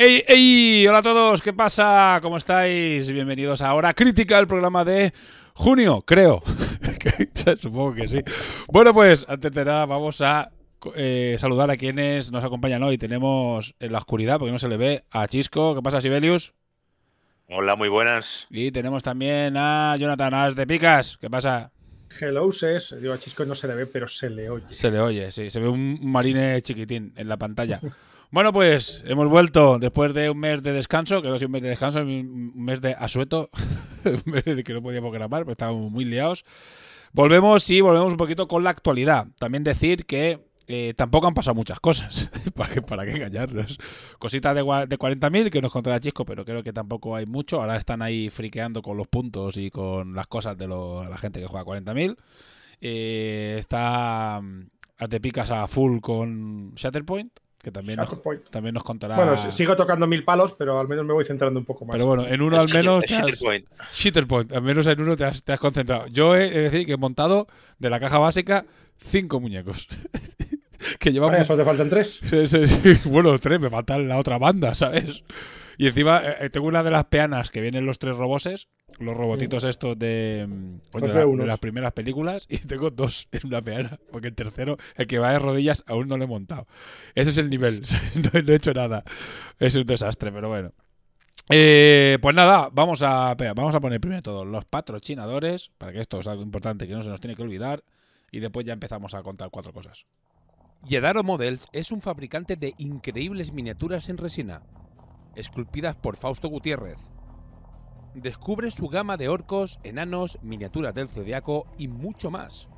¡Ey, ey! Hola a todos, ¿qué pasa? ¿Cómo estáis? Bienvenidos a Hora Crítica, el programa de junio, creo. Supongo que sí. Bueno, pues antes de nada vamos a eh, saludar a quienes nos acompañan hoy. Tenemos en la oscuridad, porque no se le ve, a Chisco. ¿Qué pasa, Sibelius? Hola, muy buenas. Y tenemos también a Jonathan As de Picas. ¿Qué pasa? Hello, Ses. Digo, a Chisco no se le ve, pero se le oye. Se le oye, sí. Se ve un marine chiquitín en la pantalla. Bueno, pues hemos vuelto después de un mes de descanso, que no es un mes de descanso, un mes de asueto, un mes que no podíamos grabar, porque estábamos muy liados. Volvemos y volvemos un poquito con la actualidad. También decir que eh, tampoco han pasado muchas cosas, ¿para qué, para qué engañarnos? Cositas de, de 40.000 que nos contará Chisco, pero creo que tampoco hay mucho. Ahora están ahí friqueando con los puntos y con las cosas de la gente que juega 40.000. Eh, está mm, Artepicas a full con Shatterpoint que también nos, también nos contará. Bueno, sigo tocando mil palos, pero al menos me voy centrando un poco más. Pero bueno, en uno al menos. Shitterpoint. Al menos en uno te has, te has concentrado. Yo he de decir que he montado de la caja básica cinco muñecos. que llevamos. ¿Eso te faltan tres? Sí, sí, sí. Bueno, tres, me faltan la otra banda, ¿sabes? Y encima eh, eh, tengo una de las peanas que vienen los tres roboses, los robotitos mm. estos de, mm, de, las primeras películas, y tengo dos en una peana, porque el tercero, el que va de rodillas, aún no lo he montado. Ese es el nivel, no, he hecho nada. Es un desastre, pero bueno. Eh, pues nada, vamos a, vamos a poner primero todo los patrocinadores, para que esto es algo importante que no se nos tiene que olvidar, y después ya empezamos a contar cuatro cosas. Yedaro Models es un fabricante de increíbles miniaturas en resina esculpidas por Fausto Gutiérrez. Descubre su gama de orcos, enanos, miniaturas del zodiaco y mucho más.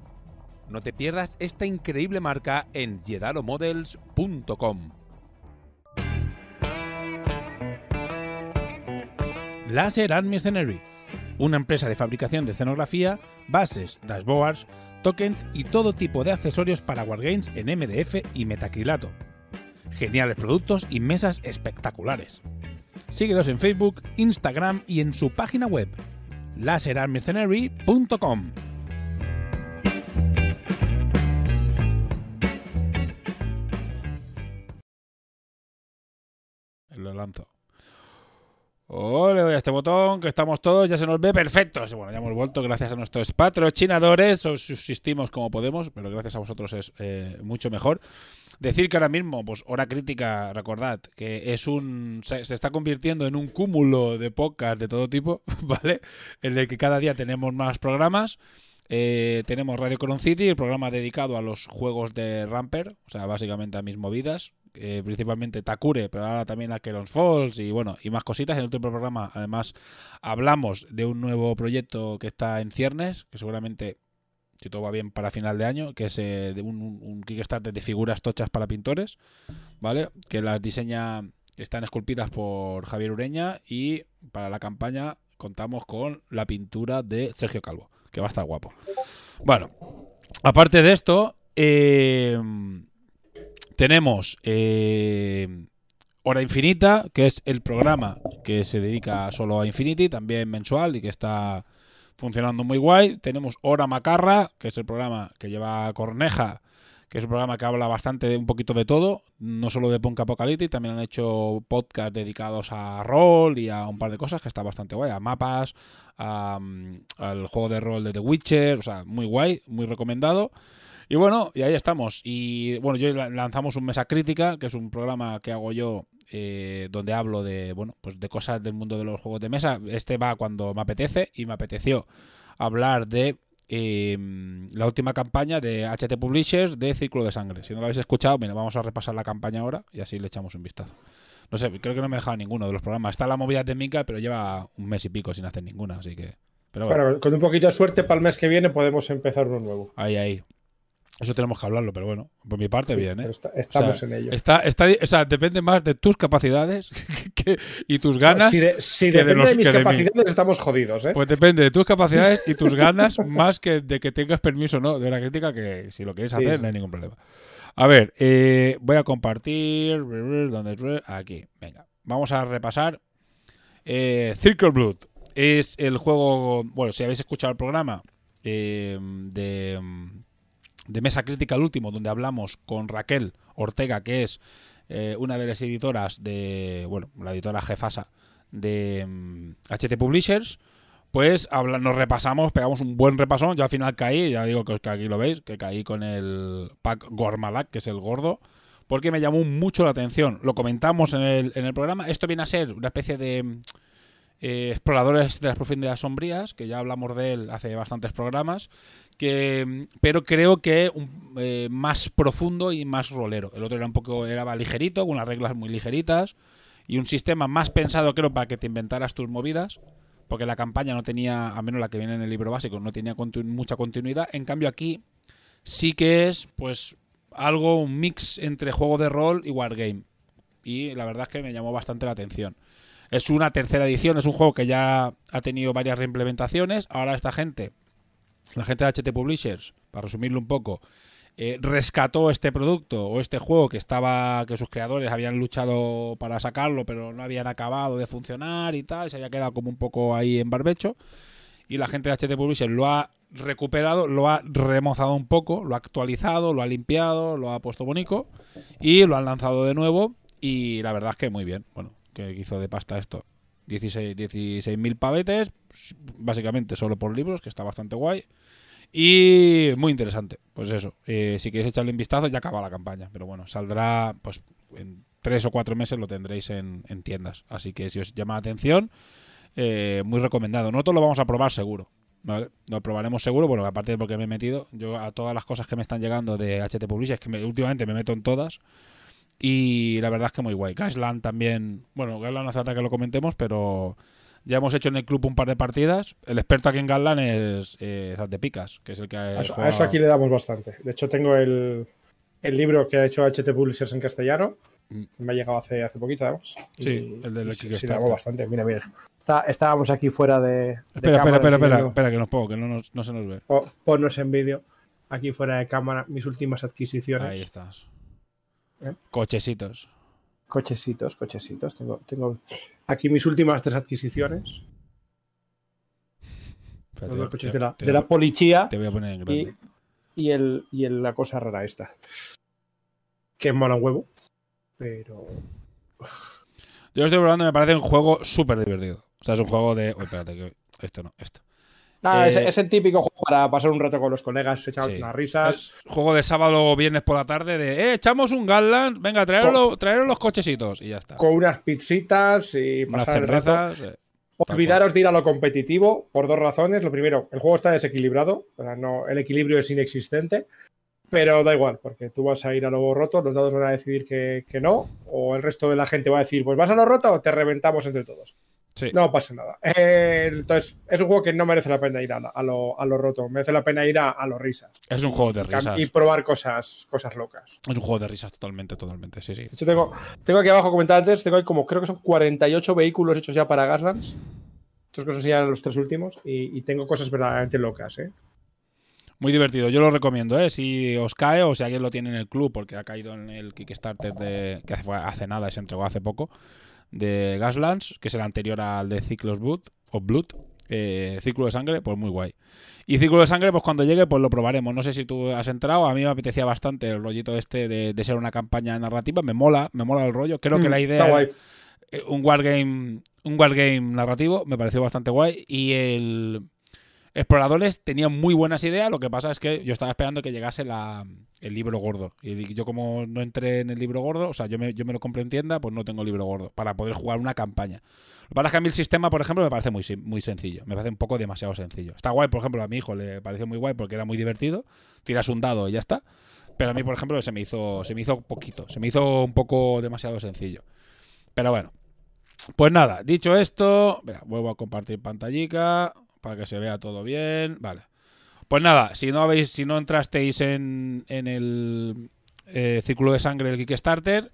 No te pierdas esta increíble marca en yedaromodels.com. Laser Art Mercenary, una empresa de fabricación de escenografía, bases, dashboards, tokens y todo tipo de accesorios para wargames en MDF y metacrilato geniales productos y mesas espectaculares. Síguelos en Facebook, Instagram y en su página web, laserarmercenary.com. Lo lanzo. Oh, le doy a este botón, que estamos todos, ya se nos ve perfecto. Bueno, ya hemos vuelto gracias a nuestros patrocinadores, os subsistimos como podemos, pero gracias a vosotros es eh, mucho mejor. Decir que ahora mismo, pues hora crítica, recordad, que es un se, está convirtiendo en un cúmulo de podcasts de todo tipo, ¿vale? En el que cada día tenemos más programas. Eh, tenemos Radio Coron City, el programa dedicado a los juegos de Ramper, o sea, básicamente a mis movidas, eh, principalmente Takure, pero ahora también a Kelons Falls y bueno, y más cositas. En el último programa, además, hablamos de un nuevo proyecto que está en ciernes, que seguramente, si todo va bien, para final de año, que es eh, de un, un, Kickstarter de figuras tochas para pintores, ¿vale? Que las diseña, están esculpidas por Javier Ureña y para la campaña contamos con la pintura de Sergio Calvo, que va a estar guapo. Bueno, aparte de esto, eh tenemos eh, Hora Infinita, que es el programa que se dedica solo a Infinity, también mensual y que está funcionando muy guay. Tenemos Hora Macarra, que es el programa que lleva Corneja, que es un programa que habla bastante de un poquito de todo, no solo de Punk Apocalyptic, también han hecho podcasts dedicados a rol y a un par de cosas que está bastante guay, a mapas, mm, al juego de rol de The Witcher, o sea, muy guay, muy recomendado. Y bueno, y ahí estamos. Y bueno, yo lanzamos un Mesa Crítica, que es un programa que hago yo eh, donde hablo de, bueno, pues de cosas del mundo de los juegos de mesa. Este va cuando me apetece y me apeteció hablar de eh, la última campaña de HT Publishers de Círculo de Sangre. Si no lo habéis escuchado, mira, vamos a repasar la campaña ahora y así le echamos un vistazo. No sé, creo que no me he dejado ninguno de los programas. Está la movida de Mika, pero lleva un mes y pico sin hacer ninguna, así que. Pero bueno, Bueno, con un poquito de suerte para el mes que viene podemos empezar uno nuevo. ahí, ahí. Eso tenemos que hablarlo, pero bueno, por mi parte, Sí, bien, ¿eh? está- estamos O sea, en ello. Está, está, o sea, depende más de tus capacidades que- y tus ganas. si de- si que de depende los- de mis que de mí. capacidades, estamos jodidos, ¿eh? Pues depende de tus capacidades y tus ganas, más que de que tengas permiso o no de una crítica, que si lo Sí, hacer, sí. no hay ningún problema. A ver, eh, voy a compartir. ¿Dónde? Aquí, venga. Vamos a repasar. Eh, Circle Blood es el juego. Bueno, si habéis escuchado el programa eh, de, de Mesa Crítica, el último, donde hablamos con Raquel Ortega, que es eh, una de las editoras de. Bueno, la editora jefasa de mm, HT Publishers. Pues habla- nos repasamos, pegamos un buen repasón. Yo al final caí, ya digo que, que aquí lo veis, que caí con el pack Gormalak, que es el gordo, porque me llamó mucho la atención. Lo comentamos en el, en el programa. Esto viene a ser una especie de eh, exploradores de las profundidades sombrías, que ya hablamos de él hace bastantes programas, que, pero creo que un- eh, más profundo y más rolero. El otro era un poco era ligerito, con unas reglas muy ligeritas y un sistema más pensado, creo, para que te inventaras tus movidas porque la campaña no tenía, a menos la que viene en el libro básico, no tenía mucha continuidad. En cambio aquí sí que es pues algo, un mix entre juego de rol y wargame. Y la verdad es que me llamó bastante la atención. Es una tercera edición, es un juego que ya ha tenido varias reimplementaciones. Ahora esta gente, la gente de HT Publishers, para resumirlo un poco, eh, rescató este producto o este juego que estaba que sus creadores habían luchado para sacarlo pero no habían acabado de funcionar y tal, se había quedado como un poco ahí en barbecho y la gente de HT Publishers lo ha recuperado, lo ha remozado un poco, lo ha actualizado, lo ha limpiado, lo ha puesto bonito y lo han lanzado de nuevo y la verdad es que muy bien, bueno, que hizo de pasta esto. 16 16.000 pavetes, básicamente solo por libros, que está bastante guay. Y muy interesante. Pues eso, eh, si queréis echarle un vistazo, ya acaba la campaña. Pero bueno, saldrá, pues en tres o cuatro meses lo tendréis en, en tiendas. Así que si os llama la atención, eh, muy recomendado. Nosotros lo vamos a probar seguro. ¿vale? Lo probaremos seguro, bueno, aparte de porque me he metido, yo a todas las cosas que me están llegando de HT Publishers, que me- últimamente me meto en todas. Y la verdad es que muy guay. Gasland también, bueno, Gasland hace falta que lo comentemos, pero ya hemos hecho en el club un par de partidas. El experto aquí en Gasland es, eh, de Picas, que es el que ha A eso, a eso aquí le damos bastante. De hecho, tengo el, el libro que ha hecho HT Publishers en castellano. Mm. Me ha llegado hace, hace poquito, además. Sí, el del sí, sí, le damos bastante. Mira, mira. Está- estábamos aquí fuera de. de Espera, espera, cámara espera, espera, espera, que nos pongo, que no, nos- no se nos ve. Po- Ponnos en vídeo. Aquí fuera de cámara, mis últimas adquisiciones. Ahí estás. ¿Eh? Cochecitos. Cochecitos, cochecitos. Tengo, tengo aquí mis últimas tres adquisiciones. Los dos coches te- de la, te- de la policía Te voy a poner en y, grande. y, el, y el- la cosa rara esta. Que mola un huevo. Pero. Yo lo estoy probando me parece un juego súper divertido. O sea, es un juego de. Uy, espérate, que esto no, esto. Eh, es el típico juego para pasar un rato con los colegas, echar Sí. unas risas. Es juego de sábado o viernes por la tarde de. Eh, echamos un Gatland. Venga, traeros, traeros los cochecitos. Y ya está. Con unas pizzitas y Unas pasar el rato. eh, Olvidaros de ir a lo competitivo por dos razones. Lo primero, el juego está desequilibrado. no, el equilibrio es inexistente. Pero da igual, porque tú vas a ir a lo roto, los dados van a decidir que, que no, o el resto de la gente va a decir, pues vas a lo roto o te reventamos entre todos. Sí. No pasa nada. Eh, entonces, es un juego que no merece la pena ir a, la- a lo, a lo roto, merece la pena ir a, a los risas. Es un juego de risas. Y probar cosas, cosas locas. Es un juego de risas totalmente, totalmente. Sí, sí. De hecho, tengo, tengo aquí abajo, comentado antes, tengo ahí como, creo que son 48 vehículos hechos ya para Gaslands. Estos cosas ya los tres últimos. Y, y tengo cosas verdaderamente locas, ¿eh? Muy divertido, yo lo recomiendo, ¿eh? Si os cae o si alguien lo tiene en el club, porque ha caído en el Kickstarter de, que hace, hace nada se entregó hace poco, de Gaslands, que es el anterior al de Ciclos Blood, o Blood, eh, Círculo de Sangre, pues muy guay. Y Círculo de Sangre, pues cuando llegue, pues lo probaremos. No sé si tú has entrado, a mí me apetecía bastante el rollito este de, de ser una campaña narrativa, me mola, me mola el rollo. Creo que Mm, la está idea guay. eh, un wargame un wargame narrativo me pareció bastante guay y el exploradores tenían muy buenas ideas. Lo que pasa es que yo estaba esperando que llegase la, el libro gordo. Y yo, como no entré en el libro gordo, o sea, yo me, yo me lo compré en tienda, pues no tengo libro gordo para poder jugar una campaña. Lo que pasa es que a mí el sistema, por ejemplo, me parece muy, muy sencillo. Me parece un poco demasiado sencillo. Está guay, por ejemplo, a mi hijo le pareció muy guay porque era muy divertido. Tiras un dado y ya está. Pero a mí, por ejemplo, se me hizo, se me hizo poquito. Se me hizo un poco demasiado sencillo. Pero bueno. Pues nada, dicho esto, mira, vuelvo a compartir pantallica para que se vea todo bien. Vale. Pues nada, si no habéis, si no entrasteis en, en el eh, círculo de sangre del Kickstarter,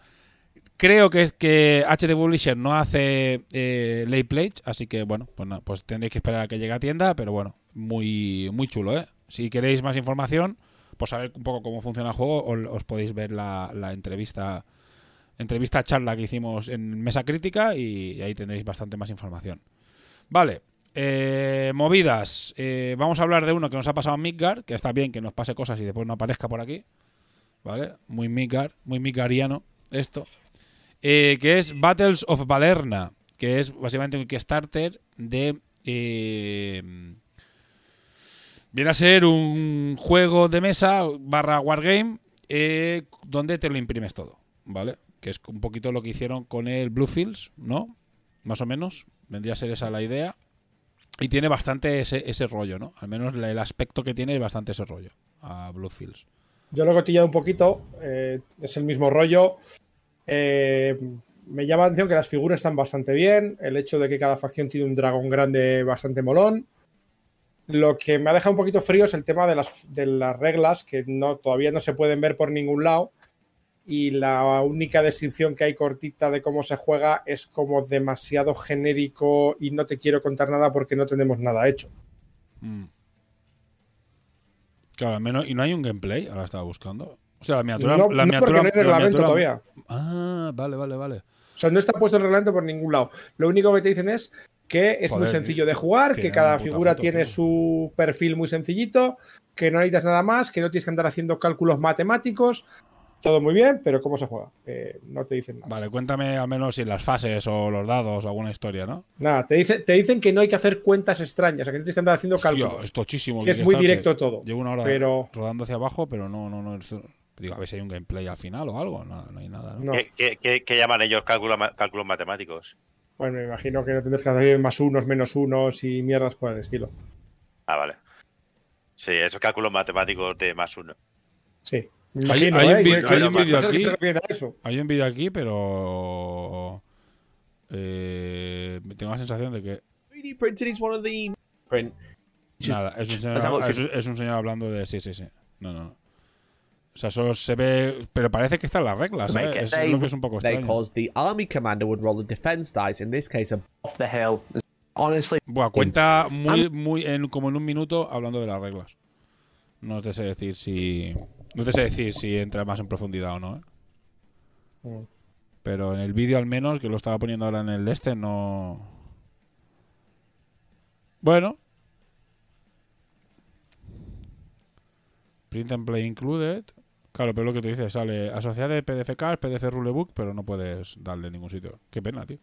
creo que es que HD Publisher no hace eh, late pledge, así que bueno, pues, nada, pues tendréis que esperar a que llegue a tienda, pero bueno, muy, muy chulo, ¿eh? Si queréis más información, pues saber un poco cómo funciona el juego, os, podéis ver la, la entrevista entrevista charla que hicimos en Mesa Crítica y ahí tendréis bastante más información. Vale, eh, movidas. Eh, vamos a hablar de uno que nos ha pasado en Midgar, que está bien que nos pase cosas y después no aparezca por aquí. ¿Vale? Muy Midgar, muy Midgariano esto. Eh, que es Battles of Valerna, que es básicamente un Kickstarter de... viene a ser un juego de mesa barra wargame donde te lo imprimes todo, ¿vale? Que es un poquito lo que hicieron con el Bluefields, ¿no? Más o menos, vendría a ser esa la idea. Y tiene bastante ese, ese rollo, ¿no? Al menos el aspecto que tiene es bastante ese rollo a Bluefields. Yo lo he cotillado un poquito, eh, es el mismo rollo. Eh, me llama la atención que las figuras están bastante bien, el hecho de que cada facción tiene un dragón grande bastante molón. Lo que me ha dejado un poquito frío es el tema de las, de las reglas, que no, todavía no se pueden ver por ningún lado. Y la única descripción que hay cortita de cómo se juega es como demasiado genérico y no te quiero contar nada porque no tenemos nada hecho. Mm. Claro, al menos. Y no hay un gameplay, ahora estaba buscando. O sea, la miniatura. No, la no porque miniatura- no hay la reglamento miniatura- todavía. Ah, vale, vale, vale. O sea, no está puesto el reglamento por ningún lado. Lo único que te dicen es que es muy sencillo de jugar, que cada figura foto, tiene tío. su perfil muy sencillito, que no necesitas nada más, que no tienes que andar haciendo cálculos matemáticos. Todo muy bien, pero ¿cómo se juega? Eh, no te dicen nada. Vale, cuéntame al menos si las fases o los dados o alguna historia, ¿no? Nada, te, dice- te dicen que no hay que hacer cuentas extrañas, o sea, que no tienes que andar haciendo cálculos. es tochísimo. que es muy directo todo. Llevo una hora Pero rodando hacia abajo, pero no, no, no. Digo, a ver si hay un gameplay al final o algo. No, no hay nada, ¿no? no. ¿Qué, qué- llaman ellos cálculo cálculos matemáticos? Bueno, me imagino que no tendrás que hacer más unos, menos unos y mierdas por el estilo. Ah, vale. Sí, esos cálculos matemáticos de más uno. Sí. Hay- hay un ¿eh? hay un vídeo que aquí. Hay un vídeo aquí, pero. eh, tengo la sensación de que. 3D printed is one of the print. Nada, es un, señor, es, es un señor hablando de. Sí, sí, sí. No, no, no. O sea, solo se ve. Pero parece que están las reglas, ¿eh? Es they- lo que es un poco extraño. the army commander would roll a defense dice. In this case, off the hill. Honestly, Buah, cuenta muy, muy en, como en un minuto hablando de las reglas. No te sé decir si. No te sé decir si entra más en profundidad o no, ¿eh? Mm. Pero en el vídeo al menos, que lo estaba poniendo ahora en el de este, no. Bueno. Print and play included. Claro, pero lo que te dice, sale asociado de PDF card, PDF rulebook, pero no puedes darle en ningún sitio. Qué pena, tío.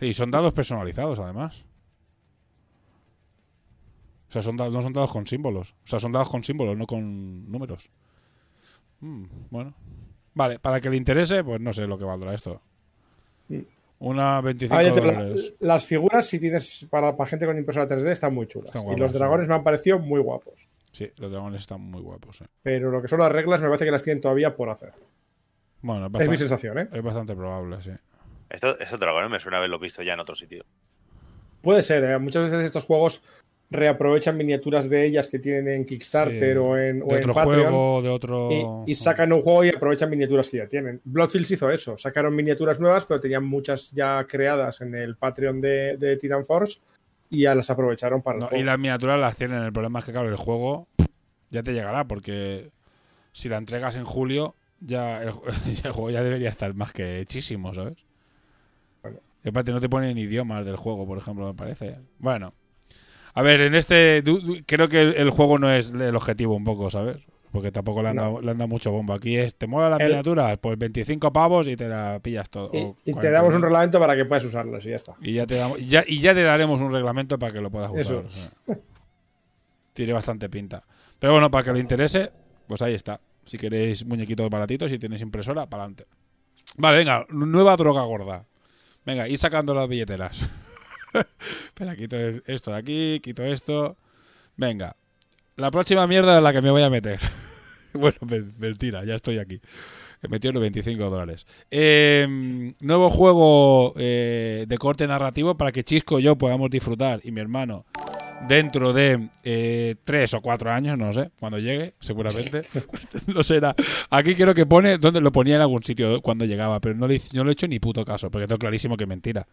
Y son dados personalizados, además. O sea, son da- no son dados con símbolos. O sea, son dados con símbolos, no con números. Mm, bueno. Vale, para que le interese, pues no sé lo que valdrá esto. Mm. Una 25 Ah, la- las figuras, si tienes para, para gente con impresora 3D, están muy chulas. Están y los sí. dragones me han parecido muy guapos. Sí, los dragones están muy guapos. eh. Pero lo que son las reglas, me parece que las tienen todavía por hacer. Bueno, es Es mi sensación, ¿eh? es bastante probable, sí. Esto, estos dragones me suena haberlo visto ya en otro sitio. Puede ser, ¿eh? Muchas veces estos juegos reaprovechan miniaturas de ellas que tienen en Kickstarter Sí. o en, o De en otro Patreon. juego, de otro. Y, y sacan un juego y aprovechan miniaturas que ya tienen. Bloodfields hizo eso, sacaron miniaturas nuevas, pero tenían muchas ya creadas en el Patreon de, de Titan Force y ya las aprovecharon para el No, juego. y las miniaturas las tienen. El problema es que, claro, el juego ya te llegará, porque si la entregas en julio, ya el, ju- ya el juego ya debería estar más que hechísimo, ¿sabes? Bueno. Y aparte, no te ponen idiomas del juego, por ejemplo, me parece. Bueno. A ver, en este. creo que el, juego no es el objetivo, un poco, ¿sabes? Porque tampoco le han, No. dado, le han dado mucho bombo. Aquí es, ¿te mola la El- miniatura? Pues 25 pavos y te la pillas todo. Y, te 40 damos un reglamento para que puedas usarlas y ya está. Y ya te, damos, ya, y ya te daremos un reglamento para que lo puedas usar. Eso. o sea. Tiene bastante pinta. Pero bueno, para que le interese, pues ahí está. Si queréis muñequitos baratitos, si tenéis impresora, para adelante. Vale, venga, nueva droga gorda. Venga, ir sacando las billeteras. Espera, quito es- esto de aquí, quito esto. Venga, la próxima mierda en la que me voy a meter. bueno, me- mentira, ya estoy aquí. He metido los 25 dólares. Eh, nuevo juego eh, de corte narrativo para que Chisco y yo podamos disfrutar y mi hermano dentro de eh, tres o cuatro años, no sé, cuando llegue, seguramente. no será. Aquí creo que pone donde lo ponía en algún sitio cuando llegaba, pero no le, no le he hecho ni puto caso, porque tengo clarísimo que es mentira.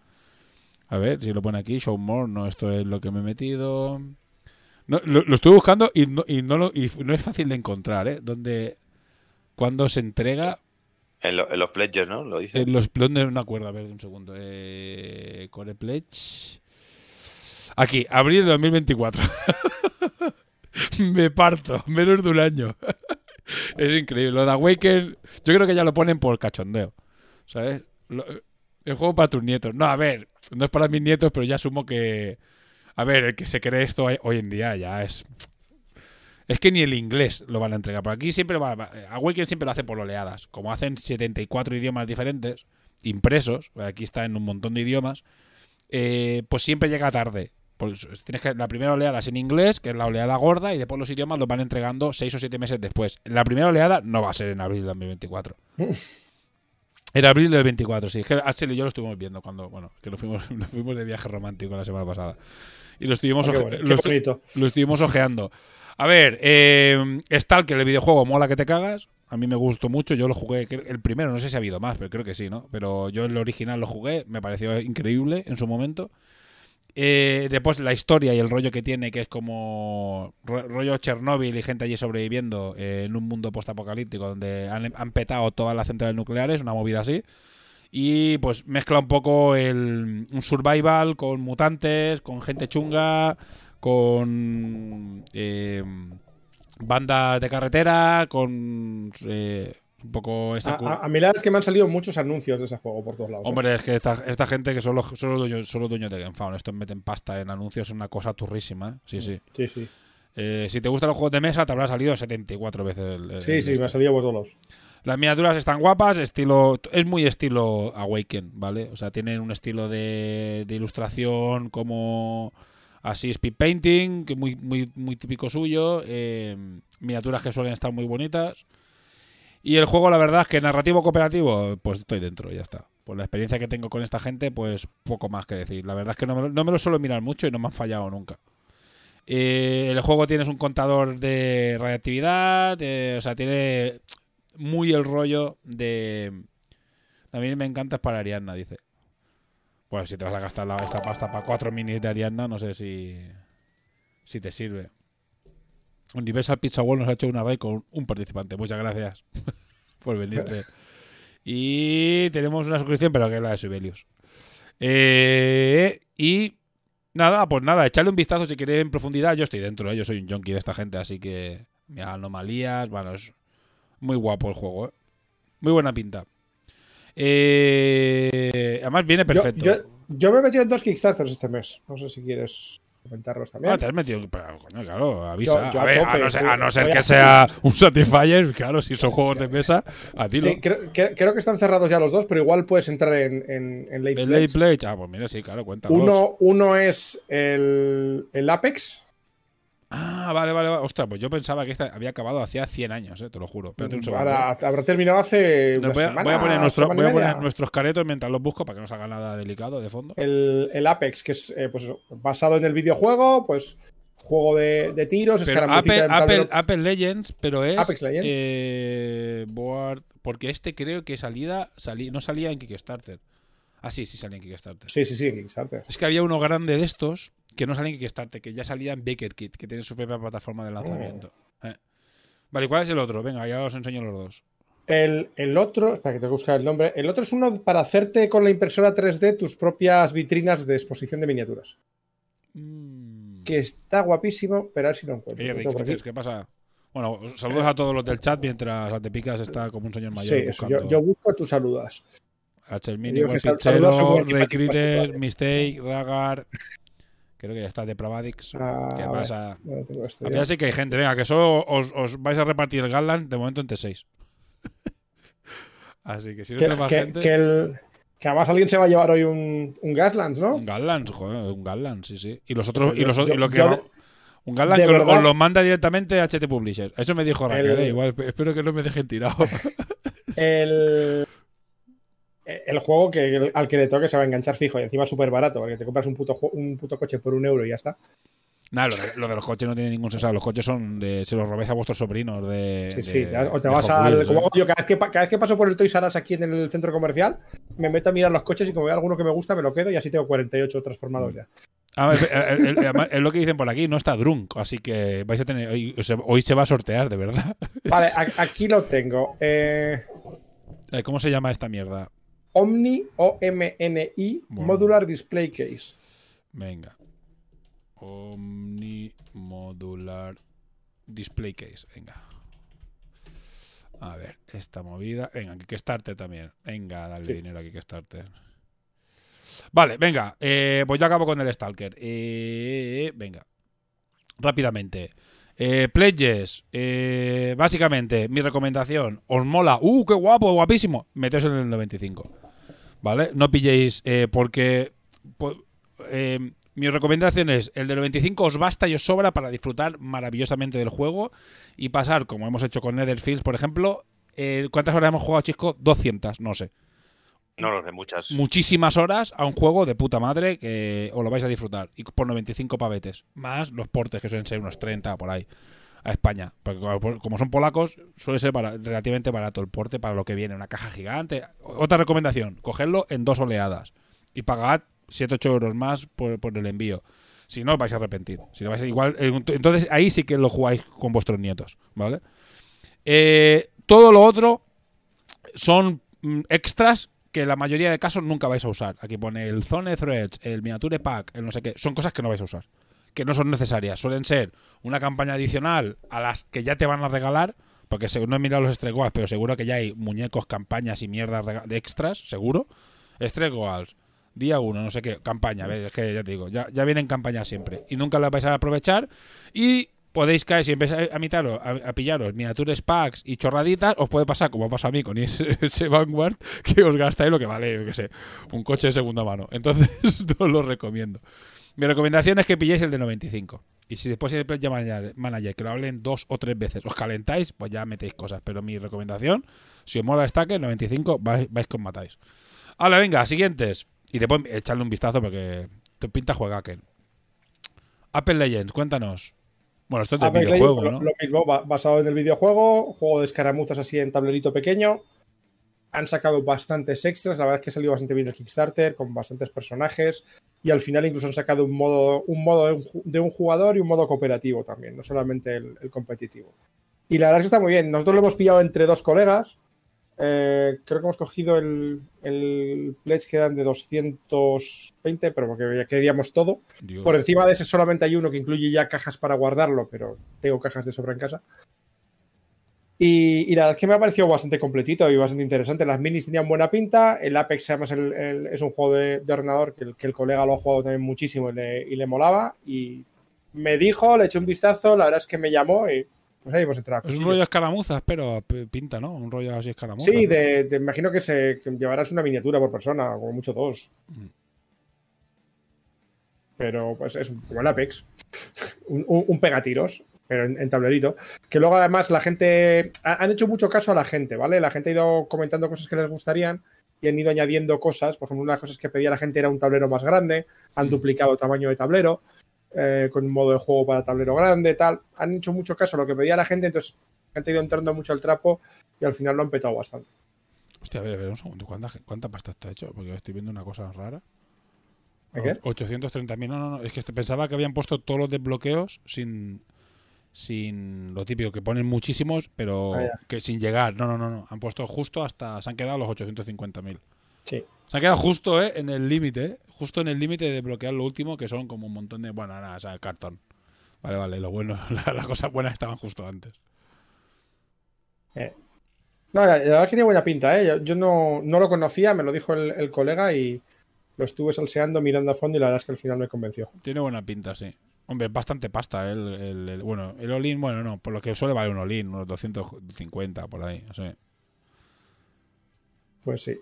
A ver, si lo pone aquí, show more, no, esto es lo que me he metido. No, lo, lo estuve buscando y no, y no, lo- y no es fácil de encontrar, ¿eh? Donde, cuando se entrega, En, lo- en los pledges, ¿no? Lo dice. en los, ¿dónde no acuerdo? A ver, un segundo. Eh, Core Pledge. Aquí, abril de 2024. Me parto, menos de un año. es increíble. Lo de Awaken, yo creo que ya lo ponen por cachondeo. ¿Sabes? Lo- el juego para tus nietos. No, a ver, no es para mis nietos, pero ya asumo que. A ver, el que se cree esto hoy- en día ya es. Es que ni el inglés lo van a entregar. Por aquí siempre va. va- Awaken siempre lo hace por oleadas. Como hacen 74 idiomas diferentes, impresos, aquí está en un montón de idiomas, eh, pues siempre llega tarde. Pues tienes que, la primera oleada es en inglés, que es la oleada gorda, y después los idiomas los van entregando 6 o 7 meses después. La primera oleada no va a ser en abril de 2024. Era abril del 24, sí. Es que Axel y yo lo estuvimos viendo cuando, bueno, que nos fuimos, nos fuimos de viaje romántico la semana pasada. Y lo estuvimos, Ah, bueno, lo estu- lo estuvimos ojeando. A ver, eh, Stalker, el videojuego, mola que te cagas. A mí me gustó mucho. Yo lo jugué, el primero, no sé si ha habido más, pero creo que sí, ¿no? Pero yo el original lo jugué, me pareció increíble en su momento. Eh, después la historia y el rollo que tiene, que es como ro- rollo Chernóbil y gente allí sobreviviendo eh, en un mundo postapocalíptico donde han, petado todas las centrales nucleares, una movida así. Y pues mezcla un poco el, un survival con mutantes, con gente chunga, con eh, bandas de carretera, con un poco esa... A, a- mí la verdad es que me han salido muchos anuncios de ese juego por todos lados. ¿eh? Hombre, es que esta, esta gente que son los, son los dueños, son los dueños de GameFound, estos meten pasta en anuncios, es una cosa turrísima. ¿eh? Sí, sí. Sí, sí. Eh, si te gustan los juegos de mesa, te habrá salido 74 veces el, el- Sí, el sí, me este. han salido por todos lados. Las miniaturas están guapas, estilo es muy estilo Awaken, ¿vale? O sea, tienen un estilo de, de ilustración como así speed painting, que muy muy muy típico suyo, eh, miniaturas que suelen estar muy bonitas. Y el juego, la verdad es que narrativo cooperativo, pues estoy dentro, ya está. Por la experiencia que tengo con esta gente, pues poco más que decir. La verdad es que no me, no me lo suelo mirar mucho y no me han fallado nunca. Eh, el juego tienes un contador de radiactividad, eh, o sea, tiene muy el rollo de... A mí me encanta es para Ariadna, dice. Pues si te vas a gastar la- esta pasta para cuatro minis de Ariadna, no sé si, si te sirve. Universal Pizza World nos ha hecho una raid con un participante. Muchas gracias por venirte. Y tenemos una suscripción, pero que es la de Sibelius. Eh, y nada, pues nada, echarle un vistazo si queréis en profundidad. Yo estoy dentro, ¿eh? yo soy un junkie de esta gente, así que mira, anomalías, bueno, es muy guapo el juego, ¿eh? Muy buena pinta. Además viene Yo, perfecto. yo, yo me he metido en dos Kickstarters este mes. No sé si quieres comentarlos también. Ah, te has metido. Pero, coño, claro, avisa. Yo- yo a, a ver, a tope, no ser, a no que sea un Satisfyer, claro, si son juegos de mesa, a ti Sí, creo, que- creo que están cerrados ya los dos, pero igual puedes entrar en, en, en Late Pledge, ah, pues mira, sí, claro, cuenta. Uno, uno es el, el Apex. Ah, vale, vale, vale. Ostras, pues yo pensaba que esta había acabado hacía 100 años, eh, te lo juro. Espérate un segundo. Ahora habrá terminado hace una voy, a, semana, voy a poner, nuestro- voy a poner media. nuestros caretos mientras los busco para que no salga nada delicado de fondo. el, el Apex, que es eh, pues basado en el videojuego, pues juego de, de tiros, Pero Apple. Apple, Apple Legends, pero es. Apex Legends. eh, board- porque este creo que salida, salí, no salía en Kickstarter. Ah, sí, sí salía en Kickstarter. Sí, sí, sí, en Kickstarter. Es que había uno grande de estos que no salía en Kickstarter, que ya salía en Baker Kit, que tiene su propia plataforma de lanzamiento. Oh. Eh. Vale, ¿y ¿cuál es el otro? Venga, ya os enseño los dos. El, el otro, espera que te buscar el nombre. El otro es uno para hacerte con la impresora 3D tus propias vitrinas de exposición de miniaturas. Mm. Que está guapísimo, pero a ver si lo encuentro. Rick, ¿qué aquí. ¿qué pasa? Bueno, saludos a todos los del chat mientras Antepicas está como un señor mayor. Sí, eso, yo, yo busco tus saludas. H. Digo Mini, que sal- Pichero, saludos a un Ray equipazo Critter, bastante Mistake, Ragar. Creo que ya está de Pravadix. Ah, ¿Qué pasa? Al final sí que hay gente. Venga, que solo os, os vais a repartir el Gatland de momento entre seis. Así que si no que, más que- gente. que el- que además alguien se va a llevar hoy un, un Gaslands, ¿no? Un Gatland, joder, un Gatland, sí, sí. Y los otros. O sea, y los, yo- otros- y lo que yo- no- un Gatland de que os- lo manda directamente a HT Publishers. Eso me dijo Raquel, El- eh, Igual espero que no me dejen tirado. El, el juego que, al que le toque se va a enganchar fijo y encima súper barato, porque te compras un puto, un puto coche por un euro y ya está. Nada, lo de, lo de los coches no tiene ningún sentido. Los coches son de. Se los robáis a vuestros sobrinos de. Sí, de- sí. O te vas al. Como ¿eh? yo, cada vez, que, cada vez que paso por el Toys R Us aquí en el centro comercial, me meto a mirar los coches y como veo alguno que me gusta, me lo quedo y así tengo 48 transformados ya. Ah, es, es- lo que dicen por aquí, no está drunk, así que vais a tener. Hoy, se va a sortear, de verdad. Vale, aquí lo tengo. Eh, Eh, ¿Cómo se llama esta mierda? Omni, O-M-N-I, Bueno. Modular Display Case. Venga. Omni Modular Display Case. Venga. A ver, esta movida. Venga, Kickstarter también. Venga, dale Sí. dinero a Kickstarter. Vale, venga. eh, pues yo acabo con el Stalker. Eh, venga. Rápidamente. Eh, pledges. eh, básicamente, mi recomendación. ¿Os mola? ¡Uh, qué guapo, guapísimo! Meteos en el 95. ¿Vale? No pilléis eh, porque... pues, eh, mi recomendación es, el del 95 os basta y os sobra para disfrutar maravillosamente del juego y pasar, como hemos hecho con Netherfields, por ejemplo, eh, ¿cuántas horas hemos jugado, Chisco? 200, no sé. No lo sé, muchas. Muchísimas horas a un juego de puta madre que os lo vais a disfrutar. Y por 95 pavetes. Más los portes, que suelen ser unos 30 por ahí, a España. Porque como- son polacos, suele ser relativamente barato el porte para lo que viene. Una caja gigante. Otra recomendación, cogedlo en dos oleadas. Y pagad 7-8 euros más por, por el envío. Si no, os vais a arrepentir. Si no vais a- igual, eh, entonces ahí sí que lo jugáis con vuestros nietos, ¿vale? Eh, todo lo otro son mm, extras que la mayoría de casos nunca vais a usar. Aquí pone el Zone Threads, el Miniature Pack, el no sé qué. Son cosas que no vais a usar. Que no son necesarias. Suelen ser una campaña adicional a las que ya te van a regalar. Porque no he mirado los Stregoals, pero seguro que ya hay muñecos, campañas y mierdas de extras, seguro. Stregoals, día uno, no sé qué, campaña, es que ya te digo, ya, ya vienen campañas siempre. Y nunca las vais a aprovechar. Y podéis caer, si empezáis a, mitaros, a, pillaros miniatures packs y chorraditas, os puede pasar, como pasa a mí con ese, ese Vanguard, que os gastáis lo que vale, yo qué sé, un coche de segunda mano. Entonces, no lo recomiendo. Mi recomendación es que pilléis el de 95. Y si después el Pledge Manager, manager que lo hablen dos o tres veces, os calentáis, pues ya metéis cosas. Pero mi recomendación, si os mola el Stacker, 95, vais, vais con matáis. Ahora, venga, siguientes. Y después echarle un vistazo porque te pinta juegaken. Apple Legends, cuéntanos. Bueno, esto es de Apex videojuego, Legends, ¿no? Lo mismo, ba- basado en el videojuego, juego de escaramuzas así en tablerito pequeño. Han sacado bastantes extras, la verdad es que ha salido bastante bien el Kickstarter, con bastantes personajes. Y al final incluso han sacado un modo, un modo de, un, ju- de un jugador y un modo cooperativo también, no solamente el, el competitivo. Y la verdad es que está muy bien. Nosotros lo hemos pillado entre dos colegas. Eh, creo que hemos cogido el, el pledge que dan de 220, pero porque ya queríamos todo. Dios. Por encima de ese solamente hay uno que incluye ya cajas para guardarlo, pero tengo cajas de sobra en casa. Y, y la verdad es que me ha parecido bastante completito y bastante interesante. Las minis tenían buena pinta. El Apex, además, el- el- es un juego de, de ordenador que el, que el colega lo ha jugado también muchísimo y le, y le molaba. Y me dijo, le eché un vistazo, la verdad es que me llamó y pues ahí entrado. Es un rollo escaramuzas, pero pinta, ¿no? Un rollo así escaramuzas. Sí, de, de- imagino que se que llevarás una miniatura por persona, como mucho dos. Mm. Pero pues es como el Apex. un, un- un pegatiros, pero en, en tablerito. Que luego además la gente. ha- Han hecho mucho caso a la gente, ¿vale? La gente ha ido comentando cosas que les gustarían y han ido añadiendo cosas. Por ejemplo, una de las cosas que pedía la gente era un tablero más grande. Han Mm. duplicado el tamaño de tablero. Eh, con un modo de juego para tablero grande, tal. Han hecho mucho caso a lo que pedía la gente, entonces la gente ha ido entrando mucho al trapo y al final lo han petado bastante. Hostia, a ver, a ver, un segundo. ¿Cuánta, cuánta pasta está hecho? Porque estoy viendo una cosa rara. ¿A qué? 830.000. No, no, no. Es que este- pensaba que habían puesto todos los desbloqueos sin. Sin lo típico, que ponen muchísimos, pero Ah, que sin llegar. No, no, no, no. Han puesto justo hasta. Se han quedado los 850.000. Sí. Se han quedado justo, ¿eh? En el límite, ¿eh? Justo en el límite de desbloquear lo último, que son como un montón de. Bueno, nada, o sea, cartón. Vale, vale. Lo bueno, la- las cosas buenas estaban justo antes. No, la, la verdad es que tiene buena pinta, ¿eh? Yo, yo no, no lo conocía, me lo dijo el, el colega y, Lo estuve salseando, mirando a fondo y la verdad es que al final me convenció. Tiene buena pinta, sí. Hombre, es bastante pasta ¿eh? el, el- el- bueno, el Olin, bueno, no, por lo que suele valer un Olin, unos 250 por ahí, no sé. Pues sí.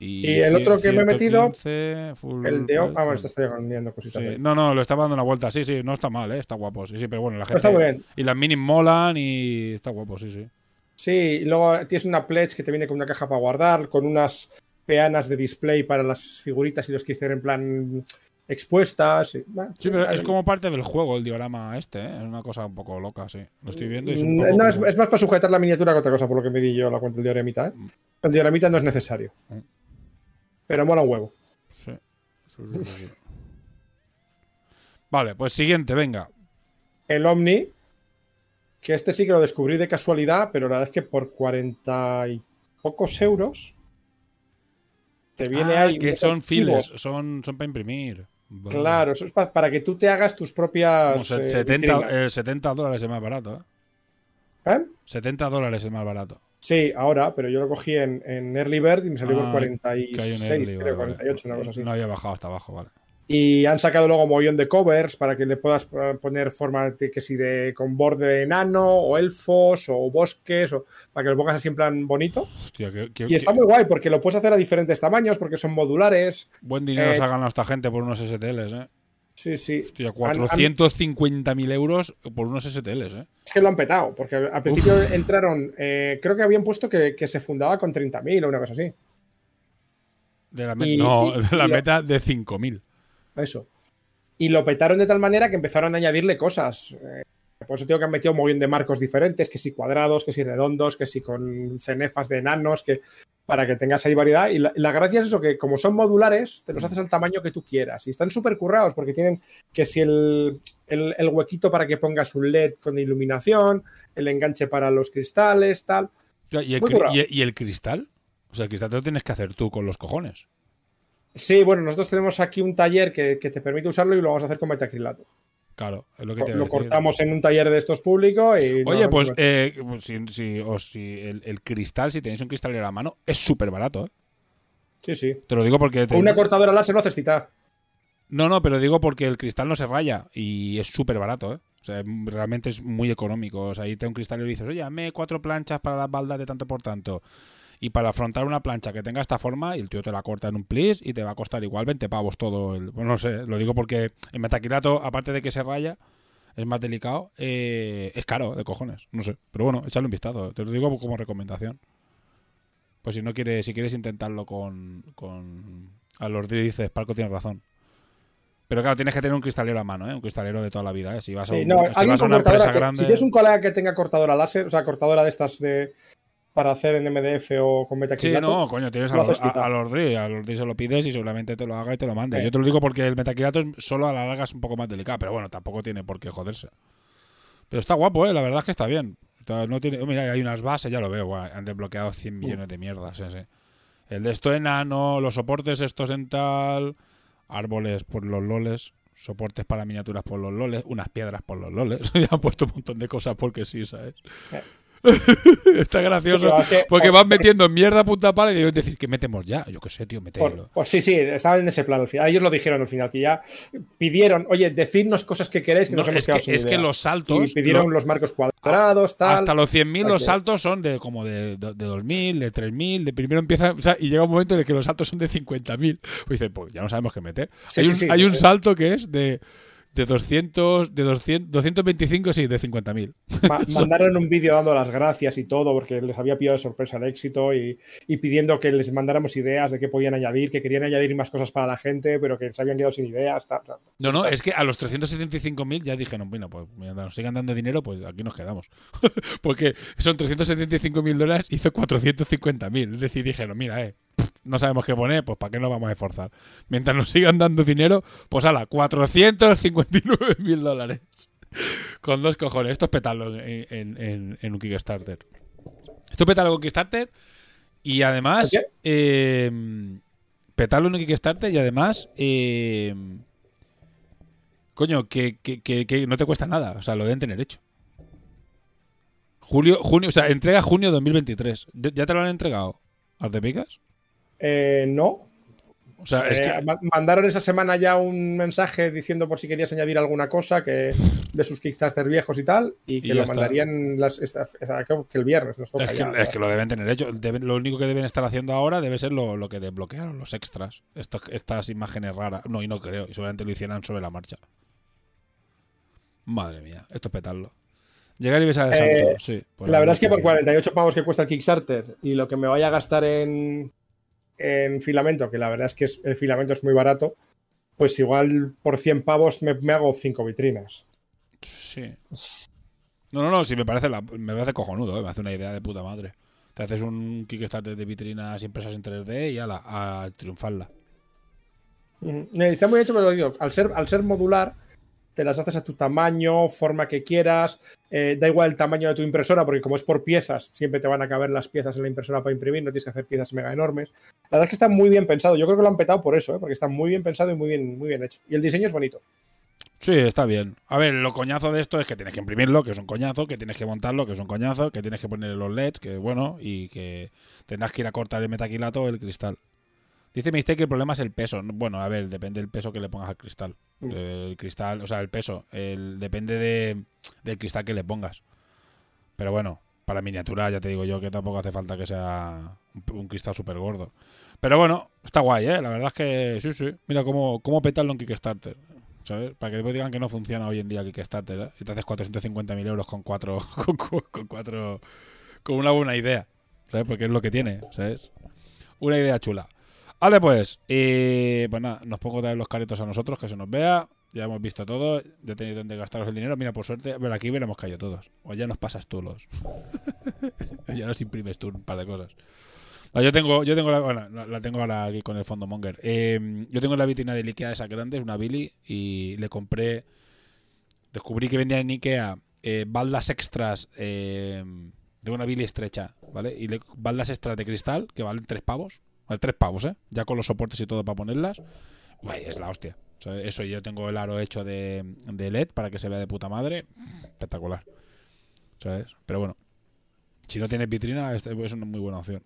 Y, Y el otro que me he metido, 115, full El de. Ah, bueno, no. está mirando cositas. Sí. No, no, lo estaba dando una vuelta, sí, sí, no está mal, ¿eh? está guapo, sí, sí, pero bueno, la gente... Está muy bien. Y las minis molan y está guapo, sí, sí. Sí, y luego tienes una pledge que te viene con una caja para guardar, con unas peanas de display para las figuritas y los que hicieron en plan expuestas. y- bueno, Sí, pero es como parte del juego el diorama este, ¿eh? Es una cosa un poco loca, sí. Lo estoy viendo y es un Mm, poco No, es, como- es más para sujetar la miniatura que otra cosa, por lo que me di yo la cuenta del dioramita. ¿eh? El dioramita no es necesario. Mm. Pero mola un huevo. Sí. Vale, pues siguiente, venga. El Omni, que este sí que lo descubrí de casualidad, pero la verdad es que por 40 y pocos euros te viene Ah, ahí. que son files, son, son para imprimir. Vale. Claro, eso es pa- para que tú te hagas tus propias. Como se- eh, 70, vitrinas. eh, 70 dólares es más barato, ¿eh? ¿Eh? 70 dólares es más barato. Sí, ahora, pero yo lo cogí en, en Early Bird y me salió Ah, por que hay un 46, early, creo, vale, vale. 48, una cosa así. No había bajado hasta abajo, vale. Y han sacado luego un mollón de covers para que le puedas eh, poner forma de, que si de con borde de enano o elfos o bosques o para que lo pongas así en plan bonito. Hostia, qué, qué- Y está muy guay porque lo puedes hacer a diferentes tamaños porque son modulares. buen dinero eh, se ha ganado esta gente por unos STLs, ¿eh? Sí, sí. Hostia, Han- 450.000 euros por unos STLs, ¿eh? Es que lo han petado porque al principio entraron, eh, creo que habían puesto que, que se fundaba con 30.000 o una cosa así. De la, Y- no, y- de la meta de 5.000. Eso. Y lo petaron de tal manera que empezaron a añadirle cosas. Eh, por eso tengo que han metido un montón de marcos diferentes, que si cuadrados, que si redondos, que si con cenefas de enanos, que para que tengas ahí variedad. Y la, la gracia es eso, que como son modulares, te los haces al tamaño que tú quieras. Y están súper currados porque tienen que si el, el- el huequito para que pongas un LED con iluminación, el enganche para los cristales, tal. ¿Y el, y- y el cristal? O sea, el cristal te lo tienes que hacer tú con los cojones. Sí, bueno, nosotros tenemos aquí un taller que, que te permite usarlo y lo vamos a hacer con metacrilato. Claro, es lo que te Lo decir. cortamos en un taller de estos públicos y... Oye, no- pues eh, si, si- o si el, el cristal, si tenéis un cristalero a mano, es súper barato, ¿eh? Sí, sí. Te lo digo porque... te- una cortadora láser no haces citar. No, no, pero digo porque el cristal no se raya y es súper barato, ¿eh? O sea, realmente es muy económico. O sea, ahí te un cristal y dices, oye, dame cuatro planchas para las baldas de tanto por tanto. Y para afrontar una plancha que tenga esta forma, y el tío te la corta en un plis y te va a costar igual 20 pavos todo. El, bueno, no sé, lo digo porque el metaquilato, aparte de que se raya, es más delicado, eh, es caro de cojones. No sé. Pero bueno, échale un vistazo. Te lo digo como recomendación. Pues si no quieres, si quieres intentarlo con, con a los dices, Parco tiene razón. Pero claro, tienes que tener un cristalero a mano, ¿eh? Un cristalero de toda la vida, ¿eh? Si vas a, Sí, un- no, si alguien vas a con una empresa que- grande... Si tienes un colega que tenga cortadora láser, o sea, cortadora de estas de para hacer en MDF o con Sí, metacrilato. no, coño, tienes a lo los, haces a, quitar. a los DRI, a los DRI se lo pides y seguramente te lo haga y te lo mande. Eh. Yo te lo digo porque el metaquilato es solo a la larga es un poco más delicado, pero bueno, tampoco tiene por qué joderse. Pero está guapo, ¿eh? La verdad es que está bien. No tiene, mira, hay unas bases, ya lo veo, han desbloqueado 100 Uh. millones de mierdas, sí, sí. El de esto enano, los soportes estos en tal, árboles por los loles, soportes para miniaturas por los loles, unas piedras por los loles. ya han puesto un montón de cosas porque sí, ¿sabes? Está Sí, gracioso. Porque por- van metiendo mierda a punta pala y digo, decir, que metemos ya? Yo qué sé, tío, metelo. pues sí, sí, estaban en ese plan al final. Ellos lo dijeron al final, que ya pidieron, oye, decidnos cosas que queréis que No, nos hemos es quedado que, sin es que ideas". los saltos. Y pidieron lo- los marcos cuadrados, tal. hasta los 100.000 O sea los saltos son de como de, de, de 2.000, de 3.000, de primero empieza, o sea, y llega un momento en el que los saltos son de 50.000. Pues dice, pues ya no sabemos qué meter. Sí, hay un, sí, hay sí, un sí. salto que es de, de 200, de 200, 225, sí, de 50.000. Ma- mandaron un vídeo dando las gracias y todo, porque les había pillado de sorpresa el éxito y, y pidiendo que les mandáramos ideas de qué podían añadir, que querían añadir más cosas para la gente, pero que se habían quedado sin ideas. tal, tal. No, no, es que a los 375.000 ya dijeron, bueno, pues nos sigan dando dinero, pues aquí nos quedamos. Porque son 375.000 dólares, hizo 450.000. Es decir, dijeron, mira, eh, no sabemos qué poner, pues ¿para qué nos vamos a esforzar? Mientras nos sigan dando dinero, pues ala, 459.000 dólares. Con dos cojones. Esto es petarlo en, en- en- en un Kickstarter. Esto es petarlo con Kickstarter y además... Eh, petarlo en un Kickstarter y además... eh, Coño, que, que, que- que no te cuesta nada. O sea, lo deben tener hecho. Julio, junio, o sea, entrega junio 2023. ¿Ya te lo han entregado? ¿Arte Picas? Eh, no, O sea, es Eh, que. ma- Mandaron esa semana ya un mensaje diciendo por si querías añadir alguna cosa que de sus Kickstarter viejos y tal, y que Y lo está. mandarían las, esta- esa- que que el viernes. Nos toca Es que, ya, es que lo deben tener hecho. Deben- lo único que deben estar haciendo ahora debe ser lo, lo que desbloquearon, los extras. Estas imágenes raras. No, y no creo. Y seguramente lo hicieran sobre la marcha. Madre mía, esto es petarlo. Llegar y besar de Eh, sí. la verdad es que por sí. 48 pavos que cuesta el Kickstarter y lo que me vaya a gastar en, en filamento, que la verdad es que es- el filamento es muy barato, pues igual por 100 pavos me, me hago 5 vitrinas. Sí. No, no, no, sí, me parece, la- me parece cojonudo, ¿eh? me hace una idea de puta madre. Te haces un Kickstarter de vitrinas impresas en 3D y ala, a triunfarla. Ujú. Eh, Está muy hecho, pero lo digo, al ser, al ser modular, te las haces a tu tamaño, forma que quieras, eh, da igual el tamaño de tu impresora, porque como es por piezas, siempre te van a caber las piezas en la impresora para imprimir, no tienes que hacer piezas mega enormes. La verdad es que está muy bien pensado, yo creo que lo han petado por eso, ¿eh? porque está muy bien pensado y muy bien, muy bien hecho. Y el diseño es bonito. Sí, está bien. A ver, lo coñazo de esto es que tienes que imprimirlo, que es un coñazo, que tienes que montarlo, que es un coñazo, que tienes que poner los LEDs, que bueno, y que tendrás que ir a cortar el metaquilato o el cristal. Dice Mistake que el problema es el peso. Bueno, a ver, depende del peso que le pongas al cristal. Mm. El cristal, o sea, el peso, el, depende de, del cristal que le pongas. Pero bueno, para miniatura ya te digo yo que tampoco hace falta que sea un, cristal súper gordo. Pero bueno, está guay, ¿eh? La verdad es que sí, sí. Mira cómo, cómo petarlo en Kickstarter. ¿Sabes? Para que después digan que no funciona hoy en día Kickstarter. ¿eh? Y te haces 450.000 euros con cuatro, con, cu- con cuatro, con una buena idea. ¿Sabes? Porque es lo que tiene, ¿sabes? Una idea chula. Vale, pues. Y pues nada, nos pongo otra vez los caritos a nosotros, que se nos vea. Ya hemos visto todo. Ya tenéis donde gastaros el dinero. Mira, por suerte, a ver, aquí veremos caído todos. O ya nos pasas tú los. ya nos imprimes tú un par de cosas. No, yo tengo, yo tengo la, bueno, la, tengo ahora aquí con el fondo Monger. Eh, yo tengo la vitrina de Ikea esa grande, es una Billy, y le compré. Descubrí que vendían en Ikea eh, baldas extras eh, de una Billy estrecha, ¿vale? Y le- baldas extras de cristal que valen tres pavos. Vale, tres pavos, ¿eh? Ya con los soportes y todo para ponerlas. Es la hostia. O sea, eso yo tengo el aro hecho de, de LED para que se vea de puta madre. Espectacular. ¿Sabes? Pero bueno. Si no tienes vitrina, es una muy buena opción.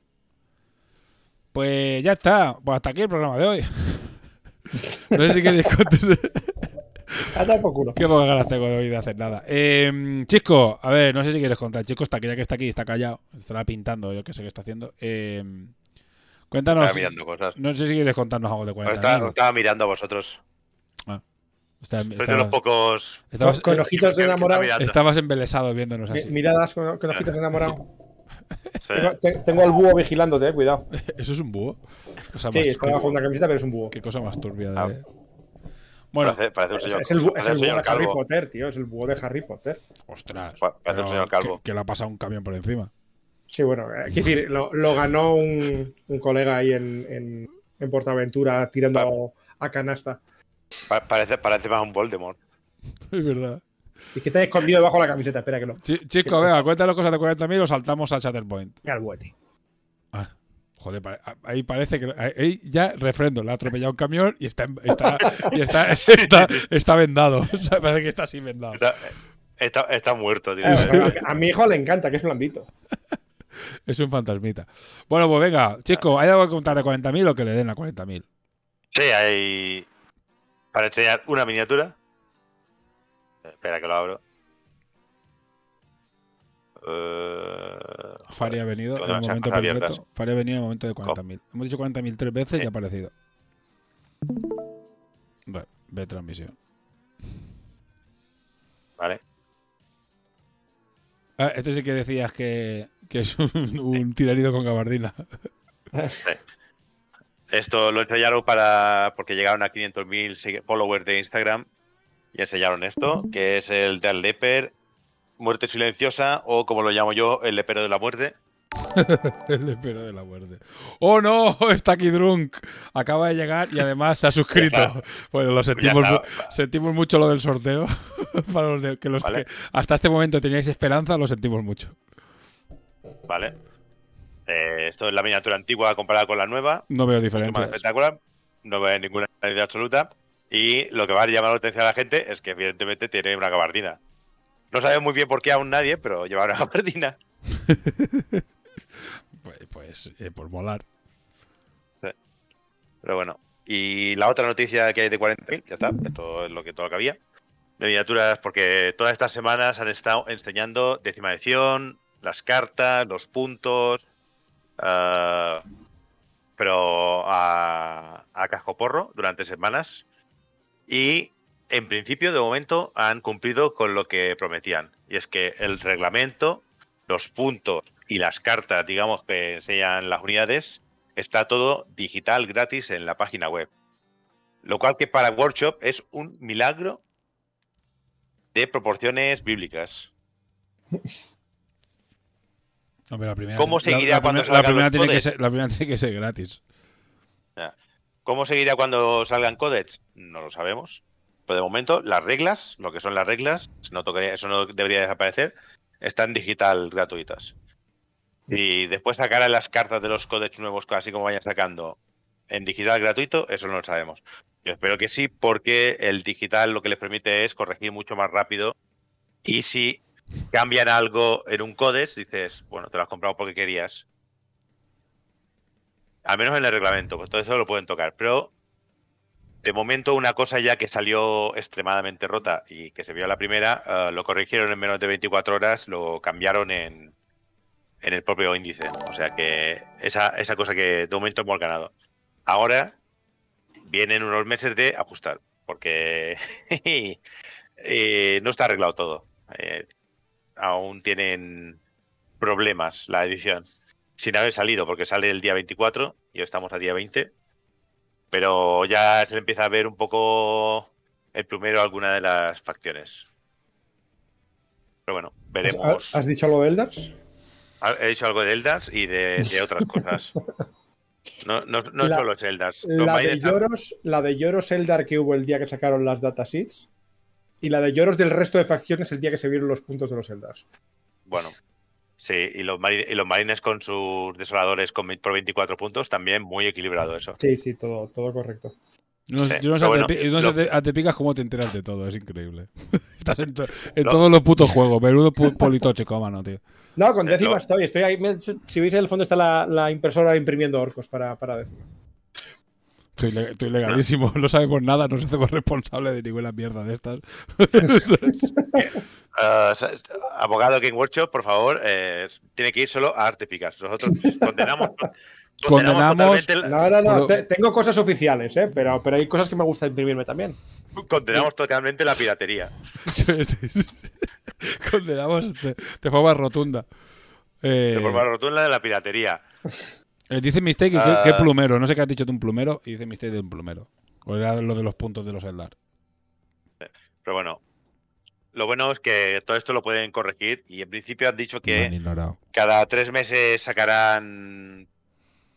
Pues ya está. Pues hasta aquí el programa de hoy. No sé si queréis contar. Anda por culo. Qué poca ganas tengo de hoy de hacer nada. Eh, Chisco, a ver, no sé si quieres contar. Chisco está aquí, ya que está aquí, está callado. Estará pintando, yo que sé qué está haciendo. Eh, cuéntanos. Estaba mirando cosas. No sé si quieres contarnos algo de Os 40 estaba, mirando a vosotros. Está- Sois de los pocos. estabas- Con ojitos de enamorado. estabas embelesado viéndonos así. Miradas con, con ojitos enamorados. Sí. Tengo, te- tengo al búho vigilándote, eh, cuidado. ¿Eso es un búho? Cosa Sí, está bajo una camiseta, pero es un búho. Qué cosa más turbia. de- Ah. Bueno, Parece, parece un Es, señor, es el, búho- es parece el un búho señor de Harry calvo. Potter, tío. Es el búho de Harry Potter. ostras. Pa- parece un señor calvo. Que, que le ha pasado un camión por encima. Sí, bueno, eh, quiero decir, lo, lo ganó un, un colega ahí en, en, en Portaventura tirando a canasta. Pa- parece, parece más un Voldemort. Es verdad. Y que está escondido debajo de la camiseta, espera que no. Chi- Chico, venga, cuéntanos cosas de 40.000 o saltamos al Shatterpoint. Mira el buete. Ah, joder, ahí parece que. Ahí ya refrendo, le ha atropellado un camión y está, está, y está, está, está vendado. O sea, parece que está así vendado. Está, está, está muerto, tío. Eh, a, a mi hijo le encanta, que es blandito. Es un fantasmita. Bueno, pues venga, chico, ¿hay algo que contar de 40.000 o que le den a 40.000? Sí, hay. Para enseñar una miniatura. Espera que lo abro. Fari ha venido en el momento perfecto. Fari ha venido en el momento de 40.000. Hemos dicho 40.000 tres veces Sí. y ha aparecido. Bueno, ve transmisión. Vale. Ah, este sí que decías que, que es un, un tiranido con gabardina. Esto lo enseñaron para. porque llegaron a 500.000 segui- followers de Instagram y enseñaron esto, que es el del Leper, muerte silenciosa, o como lo llamo yo, el lepero de la muerte. El espero de la muerte. ¡Oh no! Está aquí Drunk. Acaba de llegar y además se ha suscrito. Bueno, lo sentimos, sentimos mucho lo del sorteo. Para los de- que los Vale. que hasta este momento teníais esperanza, lo sentimos mucho. Vale. Eh, esto es la miniatura antigua comparada con la nueva. No veo diferencias. espectacular. No ve ninguna idea absoluta. Y lo que va a llamar la atención a la gente es que, evidentemente, tiene una gabardina. No sabe muy bien por qué aún nadie, pero lleva una gabardina. Pues, pues, eh, por molar. Pero bueno. Y la otra noticia que hay de 40.000, ya está, esto es lo que todo lo que había. De miniaturas, porque todas estas semanas han estado enseñando décima edición, las cartas, los puntos, ah, pero a, a cascoporro durante semanas. Y en principio, de momento, han cumplido con lo que prometían. Y es que el reglamento, los puntos y las cartas, digamos, que enseñan las unidades, está todo digital gratis en la página web. Lo cual que para Workshop es un milagro de proporciones bíblicas. Hombre, la primera, ¿Cómo la- seguirá la, cuando primera- la salgan primera los tiene que ser, la primera tiene que ser gratis. ¿Cómo seguirá cuando salgan codecs? No lo sabemos. Pero de momento, las reglas, lo que son las reglas, no tocaría, eso no debería desaparecer, están digital gratuitas. Y después sacarán las cartas de los codecs nuevos, así como vayan sacando en digital gratuito, eso no lo sabemos. Yo espero que sí, porque el digital lo que les permite es corregir mucho más rápido. Y si cambian algo en un codex, dices, bueno, te lo has comprado porque querías. Al menos en el reglamento, pues todo eso lo pueden tocar. Pero de momento, una cosa ya que salió extremadamente rota y que se vio a la primera, eh, lo corrigieron en menos de 24 horas, lo cambiaron en, en el propio índice. O sea que esa, esa cosa que de momento hemos ganado. Ahora vienen unos meses de ajustar, porque no está arreglado todo. Eh, aún tienen problemas la edición, sin haber salido, porque sale el día 24 y hoy estamos a día 20 pero ya se le empieza a ver un poco el plumero a alguna de las facciones. Pero bueno, veremos. ¿Has, dicho lo de Eldars? He dicho algo de Eldars y de, de otras cosas. No, no, no La- solo es Eldars. La de, Lloros, la de Lloros Eldar que hubo el día que sacaron las datasheets. Y la de Lloros del resto de facciones el día que se vieron los puntos de los Eldars. Bueno, sí, y los, mari- y los marines con sus desoladores con, por 24 puntos también muy equilibrado eso. Sí, sí, todo, todo correcto. No, Sí, yo no sé, bueno, a te, pi- yo no sé lo- a te- a te picas cómo te enteras de todo, es increíble. Estás en, to- en Lo- todos los putos juegos, menudo politoche, mano, tío. No, con Eh, décima lo- estoy. estoy ahí. me- Si veis en el fondo está la, la impresora imprimiendo orcos para, para décima. Estoy, estoy legalísimo, no sabemos nada, no nos hacemos responsables de ninguna mierda de estas. Sa- abogado Game Workshop, por favor, eh, tiene que ir solo a Arte Picas. Nosotros condenamos, Condenamos- totalmente la- No, no, no. Pero- te- tengo cosas oficiales, ¿eh? Pero, pero hay cosas que me gusta imprimirme también. condenamos totalmente la piratería. Condenamos de, de forma rotunda. Eh, De forma rotunda de la piratería. Eh, dice Mistake que, Ah. que plumero, no sé qué has dicho de un plumero, y dice Mistake de un plumero. O era lo de los puntos de los Eldar. Pero bueno, lo bueno es que todo esto lo pueden corregir y en principio han dicho han que ignorado. cada tres meses sacarán.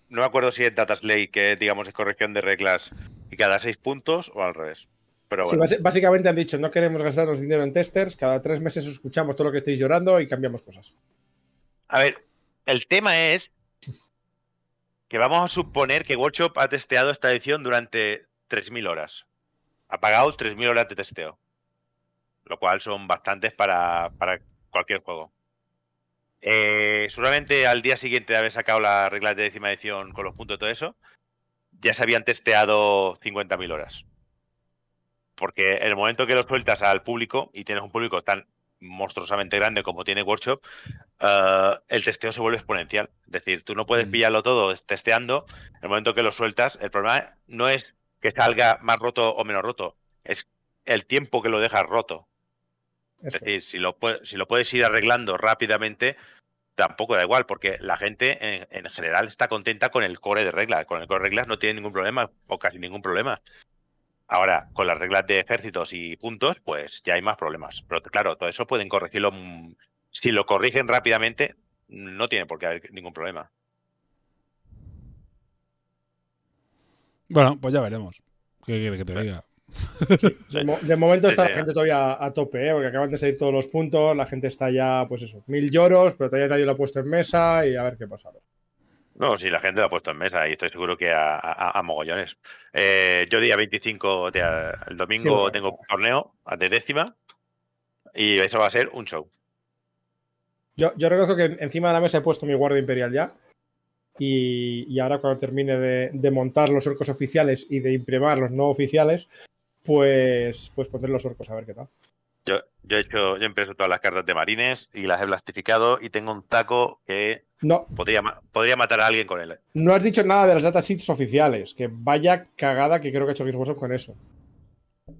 No me acuerdo si es Data Slate, que digamos es corrección de reglas, y cada seis puntos o al revés. Pero bueno, básicamente han dicho, no queremos gastarnos dinero en testers, cada tres meses escuchamos todo lo que estáis llorando y cambiamos cosas. a ver, el tema es que vamos a suponer que Workshop ha testeado esta edición durante 3.000 horas. Ha pagado 3.000 horas de testeo. Lo cual son bastantes para, para cualquier juego. Eh, seguramente al día siguiente de haber sacado las reglas de décima edición con los puntos y todo eso, ya se habían testeado 50.000 horas. Porque el momento que lo sueltas al público y tienes un público tan monstruosamente grande como tiene Workshop, eh, el testeo se vuelve exponencial. Es decir, tú no puedes Mm. pillarlo todo testeando. En el momento que lo sueltas, el problema no es que salga más roto o menos roto, es el tiempo que lo dejas roto. Es decir, si lo, si lo puedes ir arreglando rápidamente, tampoco da igual, porque la gente en, en general está contenta con el core de reglas. Con el core de reglas no tiene ningún problema, o casi ningún problema. Ahora, con las reglas de ejércitos y puntos, pues ya hay más problemas. Pero claro, todo eso pueden corregirlo. mm, Si lo corrigen rápidamente, no tiene por qué haber ningún problema. Bueno, pues ya veremos. ¿Qué quieres que te diga? De, mo- de momento está la gente todavía a tope, ¿eh? porque acaban de salir todos los puntos, la gente está ya, pues eso, mil lloros, pero todavía nadie lo ha puesto en mesa y a ver qué pasa. No, si la gente lo ha puesto en mesa y estoy seguro que a, a- a mogollones. Eh, yo día 25, de- el domingo Sí, bueno. tengo torneo de décima y eso va a ser un show. Yo, yo reconozco que encima de la mesa he puesto mi guardia imperial ya. Y, y ahora cuando termine de, de montar los orcos oficiales y de imprimir los no oficiales, pues, pues poner los orcos a ver qué tal. Yo, yo he hecho, yo he impreso todas las cartas de marines y las he plastificado y tengo un taco que No, podría, podría matar a alguien con él. no has dicho nada de las datasheets oficiales, que vaya cagada que creo que ha hecho Workshop con eso.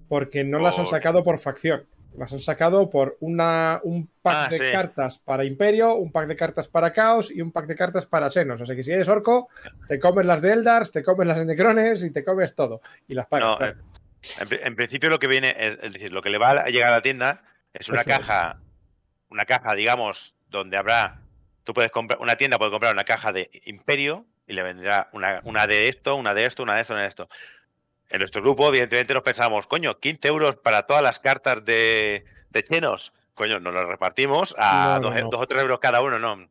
Porque no las han sacado por facción. Las han sacado por una, un pack Ah, de sí. cartas para Imperio, un pack de cartas para Caos y un pack de cartas para Xenos. O sea que si eres orco, te comes las de Eldars, te comes las de Necrones y te comes todo. Y las pagas. No, claro. eh, en, pri- en principio lo que viene, es, es decir, lo que le va a llegar a la tienda es una Eso es. caja, una caja, digamos, donde habrá, tú puedes comprar, una tienda puede comprar una caja de Imperio y le vendrá una, una de esto, una de esto, una de esto, una de esto. En nuestro grupo, evidentemente, nos pensamos, coño, 15 euros para todas las cartas de, de chenos. Coño, nos las repartimos a No, no, 2 no. o 3 euros cada uno, no.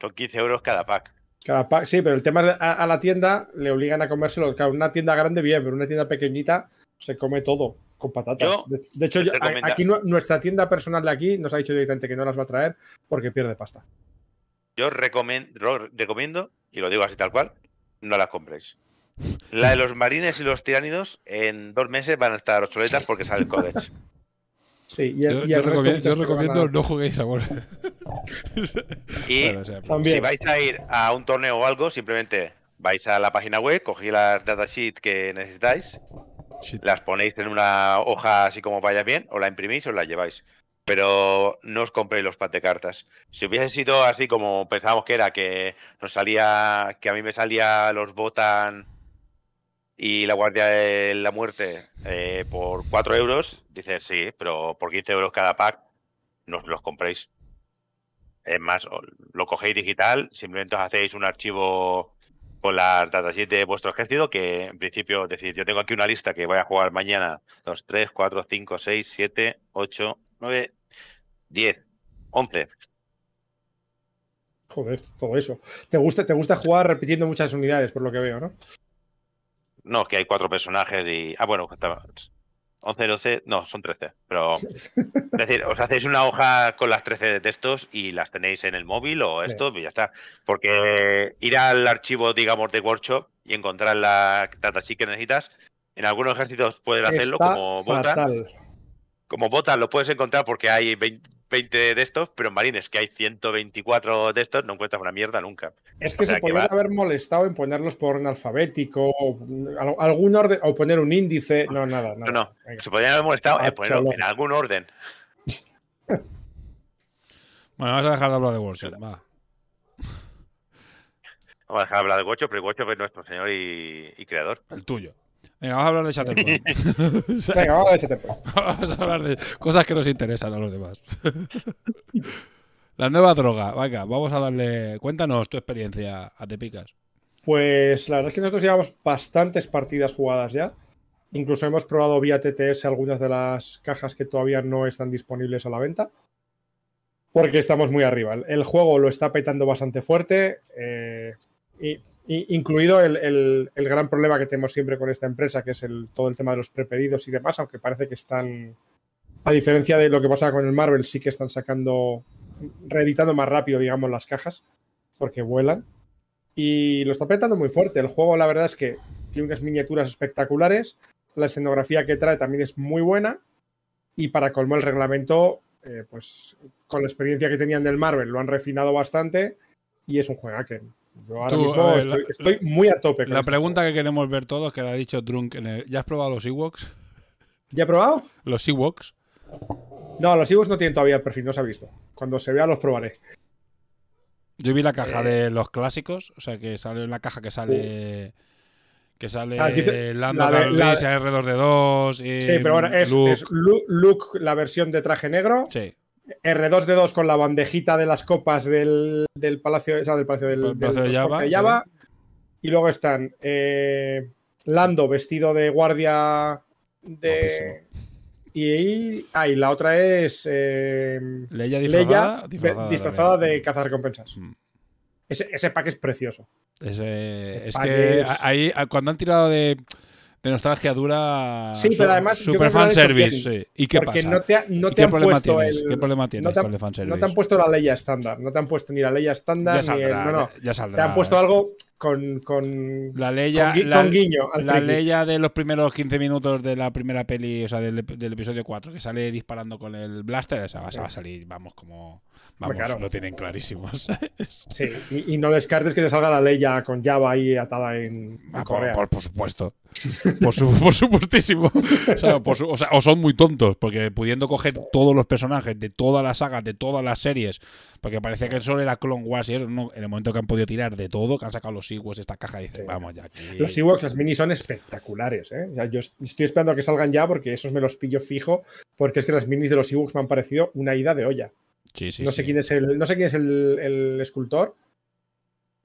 Son 15 euros cada pack. Cada pack- sí, pero el tema es a, a la tienda le obligan a comérselo. Claro, una tienda grande bien, pero una tienda pequeñita se come todo con patatas. Yo de, de hecho, yo- aquí nu- nuestra tienda personal de aquí nos ha dicho directamente que no las va a traer porque pierde pasta. Yo recomiendo, y lo digo así tal cual, no las compréis. La de los marines y los tiránidos en dos meses van a estar obsoletas porque sale el Codex. Sí, y el, Yo, y yo resto recomiendo a- no juguéis a. Y Bueno, o sea, También. si vais a ir a un torneo o algo, simplemente vais a la página web, cogéis las datasheets que necesitáis, shit. las ponéis en una hoja así como vaya bien, o la imprimís o la lleváis. Pero no os compréis los packs de cartas. Si hubiese sido así como pensábamos que era, que nos salía, que a mí me salía los Botan y la Guardia de la Muerte eh, por 4 euros, dices sí, pero por 15 euros cada pack, no os los compréis. Es más, lo cogéis digital, simplemente os hacéis un archivo con las datasheets de vuestro ejército, que en principio, es decir, yo tengo aquí una lista que voy a jugar mañana, 2, 3, 4, 5, 6, 7, 8, 9, 10, 11. Joder, todo eso. ¿Te gusta, te gusta jugar repitiendo muchas unidades, por lo que veo, ¿no? No, que hay cuatro personajes y... Ah, bueno, está- 11, 12, no, son 13, pero... Es decir, os hacéis una hoja con las 13 de textos y las tenéis en el móvil o Sí. esto, y ya está. Porque ir al archivo, digamos, de workshop y encontrar la datasheet que necesitas, en algunos ejércitos pueden hacerlo Está como Botan. fatal. Como Botan lo puedes encontrar porque hay 20 20 de estos, pero en Marines, que hay 124 de estos, no encuentras una mierda nunca. Es que O sea, se podrían va- haber molestado en ponerlos por orden alfabético, o al- algún orden, o poner un índice. No, nada, nada. No, no. Venga. Se podrían haber molestado Ah, en ponerlo en algún orden. Bueno, vamos a dejar de hablar de Workshop. Va. Vamos a dejar de hablar de Gocho, pero Gocho es nuestro señor y, y creador. El tuyo. Venga, vamos a hablar de Shatterpoint. O sea, Venga, vamos a ver ese tiempo. Vamos a hablar de cosas que nos interesan a los demás. La nueva droga. Venga, vamos a darle. Cuéntanos tu experiencia a Te Picas. Pues la verdad es que nosotros llevamos bastantes partidas jugadas ya. Incluso hemos probado vía TTS algunas de las cajas que todavía no están disponibles a la venta. Porque estamos muy arriba. El- juego lo está petando bastante fuerte. eh, y- incluido el, el- el gran problema que tenemos siempre con esta empresa, que es el, todo el tema de los prepedidos y demás, aunque parece que están. A diferencia de lo que pasaba con el Marvel, sí que están sacando. reeditando más rápido, digamos, las cajas. Porque vuelan. Y lo está petando muy fuerte. El juego, la verdad es que tiene unas miniaturas espectaculares. La escenografía que trae también es muy buena. Y para colmo el reglamento, eh, pues con la experiencia que tenían del Marvel, lo han refinado bastante. Y es un juego que yo ahora Tú, mismo ver, estoy, la- estoy muy a tope. con La pregunta que queremos ver todos, que la ha dicho Drunk en el- ¿Ya has probado los Ewoks? ¿Ya he probado? Los Ewoks. No, los Ewoks no tienen todavía el perfil, no se ha visto. Cuando se vea los probaré. Yo vi la caja Eh. de los clásicos, o sea que sale una caja que sale. Que sale Ah, dice- Lando la de- Calrissian, la- R2D2. y Sí, pero bueno, es Luke. es Lu- Luke, la versión de traje negro. Sí, R2D2 con la bandejita de las copas del, del Palacio, o sea, del Palacio del, Del del Palacio de Java, Y luego están eh, Lando vestido de guardia de. Y, ah, y la otra es eh, Leia Leia disfrazada. de cazar recompensas. Mm. Ese, ese pack es precioso. Ese- Ese es pack que es- ahí, cuando han tirado de, de nostalgia dura. Sí, pero además Super fanservice, sí. ¿Y qué porque pasa? no te, ha- no ¿Y te han puesto el. ¿Qué problema tienes no te con el fanservice? No te han puesto la Leia estándar. No te han puesto ni la Leia estándar ya ni el. No, no. ya- saldrá. Te han puesto algo con, con, La ley ya- con, gui- la- con guiño al La ley ya de los primeros 15 minutos de la primera peli, o sea, del, del episodio 4, que sale disparando con el blaster, esa va, esa va a salir, vamos, como. Vamos, claro. lo tienen clarísimo. Sí, y, y no descartes que te salga la ley ya con Java ahí atada en, en Ah, por, correa. por- por supuesto. Por, su- por supuestísimo. O sea, su- o sea, o son muy tontos, porque pudiendo coger todos los personajes de todas las sagas, de todas las series, porque parecía que solo era Clone Wars y eso, no, en el momento que han podido tirar de todo, que han sacado los Ewoks, esta caja, dicen, Sí. vamos ya aquí. Los Ewoks, las minis son espectaculares. ¿eh? O sea, yo estoy esperando a que salgan ya porque esos me los pillo fijo. Porque es que las minis de los Ewoks me han parecido una ida de olla. Sí, sí, no, sé sí. quién es el, no sé quién es el, el escultor,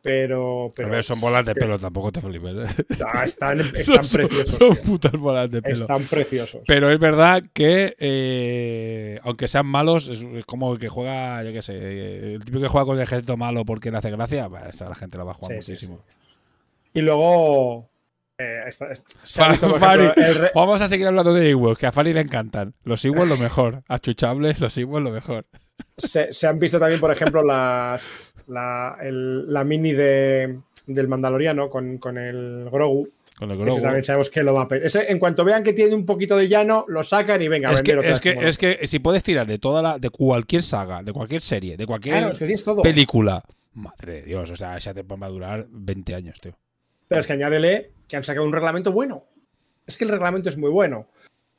pero. Pero ver, son bolas de que- pelo, tampoco te flipes. ¿eh? Ah, están, están Son- preciosos. Son putas bolas de pelo. Están preciosos. Pero es verdad que, eh, aunque sean malos, es, como el que juega, yo qué sé, eh, el tipo que juega con el ejército malo porque le hace gracia, esta la gente la va a jugar Sí, sí, muchísimo. Y luego. eh, ha visto, ejemplo, re- Vamos a seguir hablando de Ewoks, que a Fari le encantan. Los Ewoks lo mejor. Achuchables, los Ewoks lo mejor. Se, se han visto también, por ejemplo, las, la, el- la mini de, del Mandaloriano con, con el Grogu. Con el Grogu. también sabemos que lo va a ese, En cuanto vean que tiene un poquito de llano, lo sacan y venga, Es que, es, que, es que si puedes tirar de toda la, de cualquier saga, de cualquier serie, de cualquier Claro, es que tienes todo. película, madre de Dios, o sea, esa te va a durar 20 años, tío. Pero es que añádele que han sacado un reglamento bueno. Es que el reglamento es muy bueno.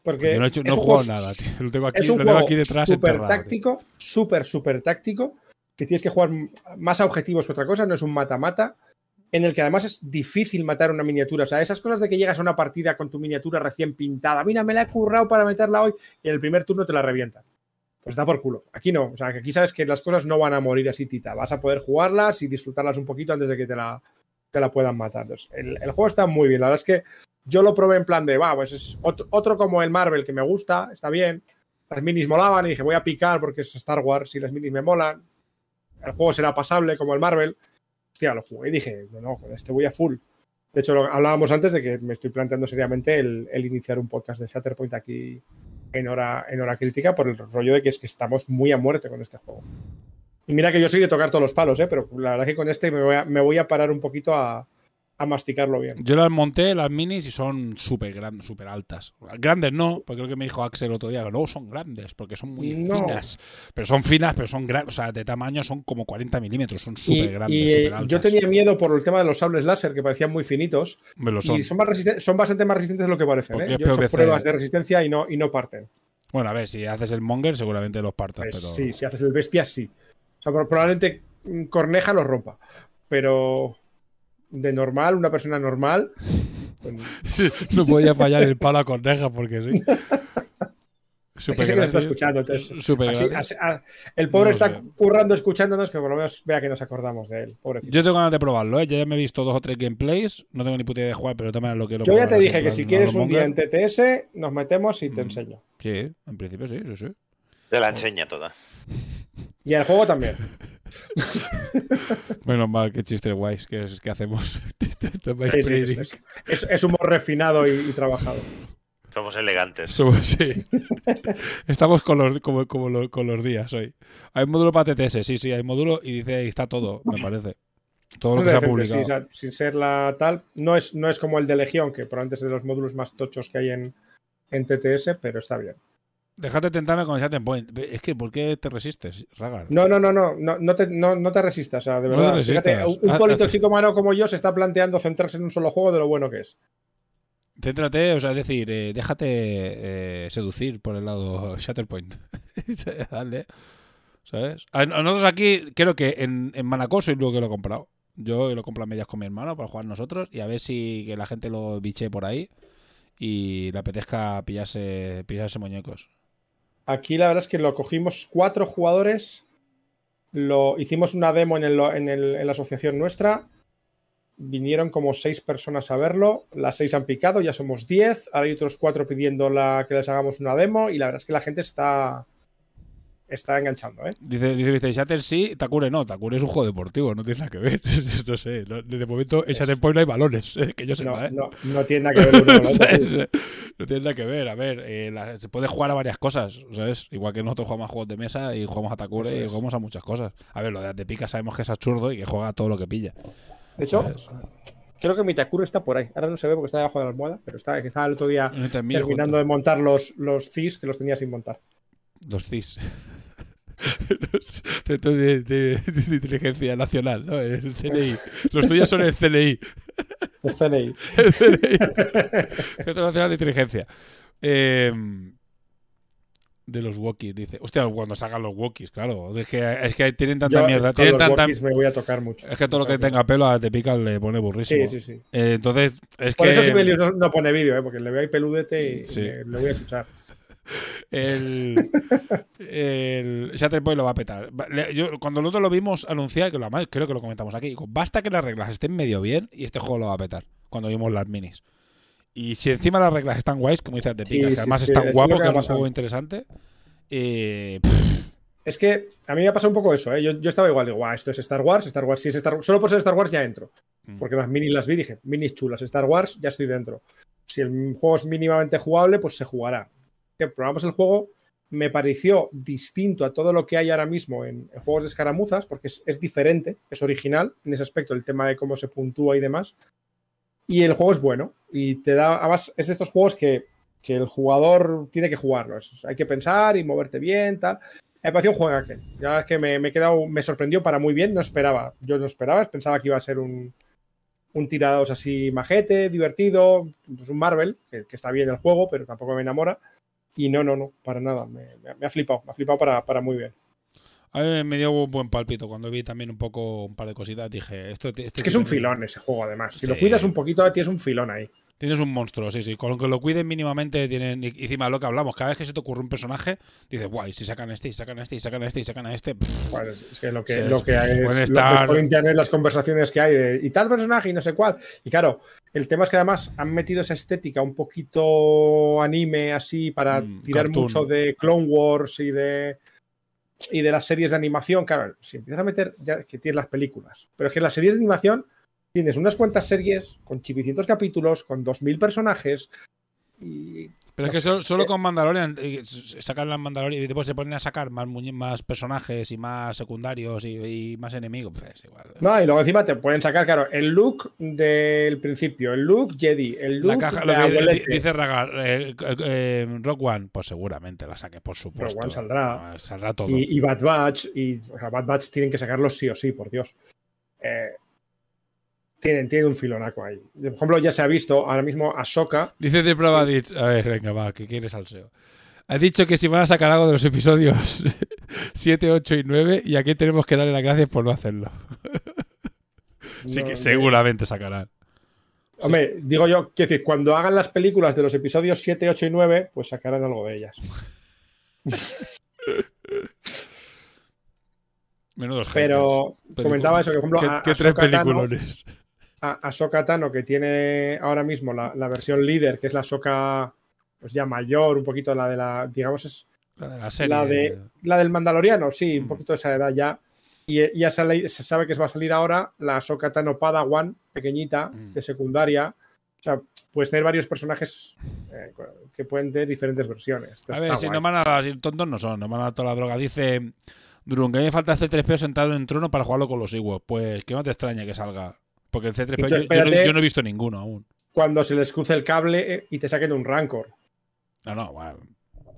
Porque Yo no he, hecho- no es he un jugado juego- nada, tío. Lo tengo aquí, Es un lo tengo juego aquí detrás súper táctico, súper, súper táctico, que tienes que jugar más a objetivos que otra cosa, no es un mata-mata, en el que además es difícil matar una miniatura. O sea, esas cosas de que llegas a una partida con tu miniatura recién pintada, mira, me la he currado para meterla hoy, y en el primer turno te la revientan. Pues da por culo. Aquí no. O sea, que aquí sabes que las cosas no van a morir así, tita. Vas a poder jugarlas y disfrutarlas un poquito antes de que te la, te la puedan matar. Entonces, el, el juego está muy bien. La verdad es que yo lo probé en plan de, va, pues es otro, como el Marvel que me gusta, está bien. Las minis molaban y dije, voy a picar porque es Star Wars y las minis me molan. El juego será pasable como el Marvel. Hostia, lo jugué y dije, no, no, con este voy a full. De hecho, lo, hablábamos antes de que me estoy planteando seriamente el, iniciar un podcast de Shatterpoint aquí en hora, en hora crítica por el rollo de que es que estamos muy a muerte con este juego. Y mira que yo soy de tocar todos los palos, ¿eh? pero la verdad es que con este me voy a parar un poquito a, a masticarlo bien. Yo las monté, las minis, y son súper grandes, súper altas. Grandes no, porque creo que me dijo Axel el otro día que no, son grandes, porque son muy No. finas. Pero son finas, pero son grandes, o sea, de tamaño son como 40 milímetros, son súper grandes. y, altas. yo tenía miedo por el tema de los sables láser que parecían muy finitos Me lo son. y son, más resisten- son bastante más resistentes de lo que parecen. ¿eh? Yo he hecho pruebas de resistencia y no, y no parten. Bueno, a ver, si haces el monger, seguramente los partas, Pues pero. Sí, si haces el bestia, sí. O sea, pro- probablemente mm, Corneja los rompa. Pero de normal, una persona normal. pues, no podía fallar el palo a corneja porque sí. es Súper que sí que nos está gratis. escuchando. Entonces, Súper así- gratis. así- a- el pobre No está sé. currando, escuchándonos, que por lo menos vea que nos acordamos de él. Pobrecito. Yo tengo ganas de probarlo, ¿eh? Yo ya me he visto dos o tres gameplays. No tengo ni puta idea de jugar, pero maneras lo quiero Yo ya te dije que plan, si quieres un día en. TTS, nos metemos y te Mm. enseño. Sí, en principio sí, sí, sí. Te la enseña toda. Y el juego también. Menos mal, qué chistes guays que, es, que hacemos. Sí, sí, es, es- es humor refinado y, y trabajado. Somos elegantes. Somos- sí. Estamos con los, como, como lo- con los días hoy. Hay módulo para TTS, sí, sí, hay módulo y dice ahí está todo, me parece. Todo lo que se ha sí, publicado. o sea, sin ser la tal. No es, no es como el de Legión, que probablemente es de los módulos más tochos que hay en, en TTS, pero está bien. Déjate tentarme con el Shatten Point. Es que, ¿por qué te resistes, Ragar? No, no, no, no, no, no te, no, no te resistas. O sea, de No verdad. Fíjate, un, un Ah, politoxicomano como yo se está planteando centrarse en un solo juego de lo bueno que es. Céntrate, o sea, es decir, eh, déjate eh, seducir por el lado Shatterpoint. Dale. ¿Sabes? A, a nosotros aquí, creo que en, en Manacor soy el único que lo he comprado. Yo lo compro a medias con mi hermano para jugar nosotros y a ver si que la gente lo biche por ahí y le apetezca pillarse, pillarse muñecos. Aquí la verdad es que lo cogimos cuatro jugadores, lo hicimos una demo en, en la asociación nuestra, vinieron como seis personas a verlo, las seis han picado, ya somos diez, ahora hay otros cuatro pidiendo la, que les hagamos una demo y la verdad es que la gente está, está enganchando. ¿eh? Dice, dice Vista Shatter sí, Takure no. Takure es un juego deportivo, no tiene nada que ver. no sé, no- desde el momento en Es- Shatterpoint no hay balones, que yo No, sepa, ¿eh? no, no tiene nada que ver uno. No tiene nada que ver. A ver, eh, la- se puede jugar a varias cosas, ¿sabes? Igual que nosotros jugamos a juegos de mesa y jugamos a Takure y jugamos a muchas cosas. A ver, lo de Pica sabemos que es absurdo y que juega todo lo que pilla. De hecho, creo que mi Takuro está por ahí. Ahora no se ve porque está debajo de la almohada, pero está, que estaba el otro día terminando de montar los, los CIS que los tenía sin montar. Los CIS. Los Centros de, de- de Inteligencia Nacional, ¿no? El CNI. Los tuyos son el CNI. El CNI. El CNI. Centro Nacional de Inteligencia. Eh, de los walkies, dice. Hostia, cuando salgan los walkies, claro. Es que, es que tienen tanta Yo mierda. Tienen los tanta, me voy a tocar mucho. es que todo lo que tenga pelo a te pica le pone burrísimo. Sí, sí, sí. Eh, entonces, es Por que. eso Sibelius no, no pone vídeo, ¿eh? porque le veo ahí peludete y Sí. me- le voy a chuchar. El, el Shatterpoint lo va a petar. Yo, cuando nosotros lo vimos anunciar, que lo además creo que lo comentamos aquí, digo, basta que las reglas estén medio bien y este juego lo va a petar. Cuando vimos las minis. Y si encima las reglas están guays, como dices de Sí, picas, que además sí, están es guapo, que es un juego interesante. eh, Es que a mí me ha pasado un poco eso, ¿eh? Yo, yo estaba igual, digo, guau, esto es Star Wars, Star Wars, si es Star Solo por ser Star Wars ya entro. Mm. Porque las minis las vi dije, minis chulas, Star Wars, ya estoy dentro. Si el juego es mínimamente jugable, pues se jugará. Que probamos el juego, me pareció distinto a todo lo que hay ahora mismo en, juegos de escaramuzas, porque es, diferente, es original en ese aspecto, el tema de cómo se puntúa y demás. Y el juego es bueno. Y te da. Además, es de estos juegos que, que el jugador tiene que jugarlo. Hay que pensar y moverte bien, tal. Me pareció un juego aquel. Ya es que me, me he quedado, me sorprendió para muy bien, no esperaba. Yo no esperaba, pensaba que iba a ser un, un tirados así majete, divertido, pues un Marvel, que está bien el juego, pero tampoco me enamora. Y no, no, no, para nada. Me, me ha- me ha flipado, me ha flipado para, para muy bien. a mí me dio un buen palpito cuando vi también un poco un par de cositas. Dije, esto, esto Es que es un filón ese juego, además. Si lo cuidas un poquito, tienes un filón ahí. Tienes un monstruo, sí, sí. Con lo que lo cuiden mínimamente, tienen. Y encima lo que hablamos, cada vez que se te ocurre un personaje, dices, guay, si sacan este, y sacan este, y sacan este, y sacan a este. pff, Bueno, es, que lo que, Sí, lo es- que hay es lo estar- por internet las conversaciones que hay de y tal personaje y no sé cuál. Y claro, el tema es que además han metido esa estética un poquito anime así para Mm, tirar cartoon. mucho de Clone Wars y de y de las series de animación. Claro, si empiezas a meter ya que tienes las películas, pero es que las series de animación tienes unas cuantas series con chipicientos capítulos, con 2000 personajes y Pero es que solo, solo con Mandalorian, sacan las Mandalorian y después se ponen a sacar más, más personajes y más secundarios y, y más enemigos. Pues igual. No, y luego encima te pueden sacar, claro, el look del principio, el look Jedi, el look La caja, de lo que dice Ragar, eh, eh, Rock One, pues seguramente la saques, por supuesto. One saldrá. Saldrá todo. y, y Bad Batch, y o sea, Bad Batch tienen que sacarlos sí o sí, por Dios. Eh, tienen, tienen un filonaco ahí. Por ejemplo, ya se ha visto ahora mismo Ahsoka. Dice de prueba, Ditch- a ver, venga, va, que quieres salseo. Ha dicho que si van a sacar algo de los episodios 7, 8 y 9, y aquí tenemos que darle las gracias por no hacerlo. Sí no- que seguramente sacarán. Hombre, digo yo, quiero decir, cuando hagan las películas de los episodios 7, 8 y 9, pues sacarán algo de ellas. Menudos. Pero comentaba eso, que por ejemplo, ¿Qué, a- qué tres Tano- a Ahsoka Tano, que tiene ahora mismo la, la versión líder, que es la Ahsoka pues ya mayor, un poquito la de la, digamos, es La de la serie. la, de, la del Mandaloriano, sí, un Mm. poquito de esa edad ya. Y ya sale- se sabe que va a salir ahora la Ahsoka Tano Padawan, pequeñita, Mm. de secundaria. O sea, puedes tener varios personajes eh, que pueden tener diferentes versiones. A Entonces, ver, está si guay. no van a dar, si tontos no son, no van a dar toda la droga. Dice Drun, que a mí me falta C3PO sentado en trono para jugarlo con los Ewoks. Pues que no te extraña que salga. Porque el C3PO yo, no, espérate. yo no he visto ninguno aún. Cuando se les cruce el cable eh, y te saquen un Rancor. No, no, bueno.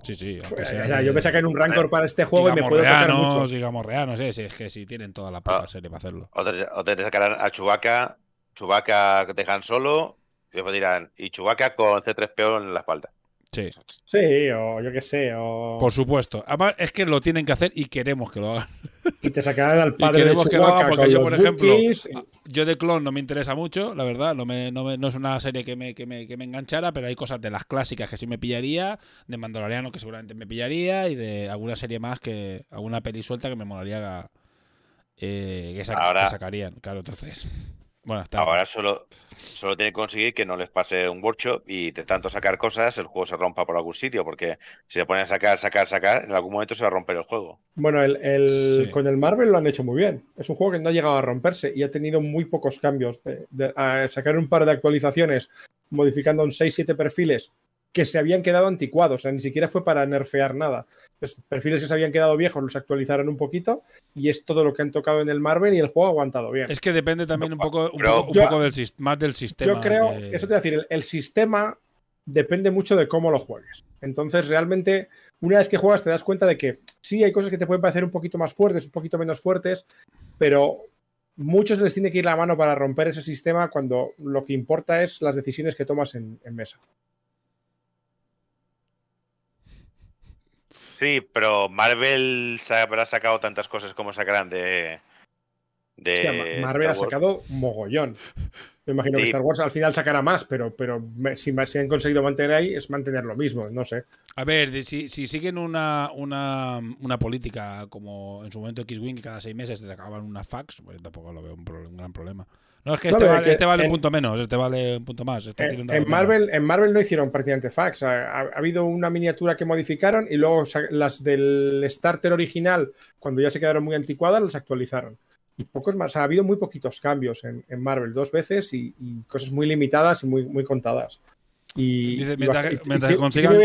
Sí, sí. aunque O sea sea, de- yo me saquen un Rancor para este juego y me puedo tocar Gamorreanos, mucho. y Gamorreanos, sí, sí, es que sí, tienen toda la puta Ah. serie para hacerlo. O te, o te sacarán a Chewbacca, Chewbacca que te dejan solo, y después dirán, y Chewbacca con C3PO en la espalda. Sí, Sí, o yo qué sé, o... por supuesto. Además, es que lo tienen que hacer y queremos que lo hagan. y te sacarán al padre de queremos que lo porque yo, por ejemplo. Yo de Clone no me interesa mucho, la verdad. No, me, no, me- no es una serie que me, que, me, que me enganchara, pero hay cosas de las clásicas que sí me pillaría, de Mandaloriano que seguramente me pillaría, y de alguna serie más que. alguna peli suelta que me molaría eh, que, Ahora- que sacarían. Claro, entonces. Bueno, está. Ahora solo, solo tienen que conseguir que no les pase un workshop y de tanto sacar cosas el juego se rompa por algún sitio, porque si le ponen a sacar, sacar, sacar, en algún momento se va a romper el juego. Bueno, el, el- Sí. con el Marvel lo han hecho muy bien. Es un juego que no ha llegado a romperse y ha tenido muy pocos cambios. De, de- a sacar un par de actualizaciones, modificando un 6-7 perfiles que se habían quedado anticuados, o sea, ni siquiera fue para nerfear nada. Pues, perfiles que se habían quedado viejos los actualizaron un poquito y es todo lo que han tocado en el Marvel y el juego ha aguantado bien. Es que depende también un poco, un Pero- poco, un Yo- poco del, más del sistema. Yo creo, que- eso te voy a decir, el, el sistema depende mucho de cómo lo juegues. Entonces, realmente, una vez que juegas, te das cuenta de que sí hay cosas que te pueden parecer un poquito más fuertes, un poquito menos fuertes, pero muchos les tiene que ir la mano para romper ese sistema cuando lo que importa es las decisiones que tomas en, en mesa. Sí, pero Marvel se habrá sacado tantas cosas como sacarán de. de Marvel ha sacado mogollón. Me imagino que. Star Wars al final sacará más, pero, pero me- si, si han conseguido mantener ahí, es mantener lo mismo, no sé. A ver, si, si siguen una, una, una política como en su momento X-Wing, que cada seis meses te acaban una fax, pues tampoco lo veo un, pro- un gran problema. No, es que No, este, vale, que este vale un punto menos, este vale un punto más. Está En, menos. Marvel, en Marvel no hicieron prácticamente fax. Ha, ha- ha habido una miniatura que modificaron y luego las del starter original, cuando ya se quedaron muy anticuadas, las actualizaron. Y pocos más. O sea, ha habido muy poquitos cambios en, en Marvel, dos veces y, y cosas muy limitadas y muy, muy contadas. Y, Dice, mientras que- y que consigan-.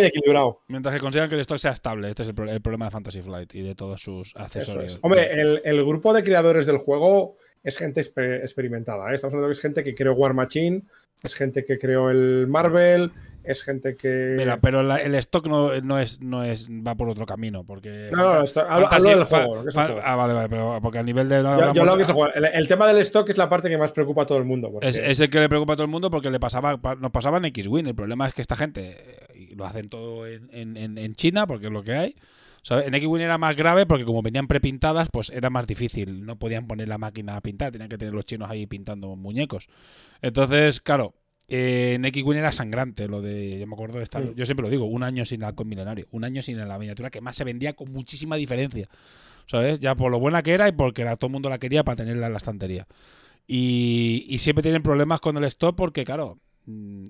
Mientras que consigan que el stock sea estable, este es el, pro- el problema de Fantasy Flight y de todos sus Eso accesorios. es. Hombre, el, el grupo de creadores del juego es gente exper- experimentada. ¿eh? Estamos hablando que es gente que creó War Machine, es gente que creó el Marvel, es gente que. Mira, pero la- el stock no, no es no es va por otro camino porque No, no, esto- hablo, del juego. lo que es el juego. ah, vale, vale, pero porque a nivel de Yo, yo hablamos- que es el juego. El, el tema del stock es la parte que más preocupa a todo el mundo. porque- Es, es el que le preocupa a todo el mundo porque le pasaba, pa- nos pasaba en X-Wing. El problema es que esta gente eh, y lo hacen todo en- en- en China porque es lo que hay. ¿Sabes? En X-Wing era más grave porque como venían prepintadas, pues era más difícil. No podían poner la máquina a pintar, tenían que tener los chinos ahí pintando muñecos. Entonces, claro, eh, en X-Wing era sangrante lo de, yo me acuerdo de estar, Sí. yo siempre lo digo, un año sin halcón milenario, un año sin la miniatura que más se vendía con muchísima diferencia. ¿Sabes? Ya por lo buena que era y porque era, todo el mundo la quería para tenerla en la estantería. Y, y siempre tienen problemas con el stock porque, claro,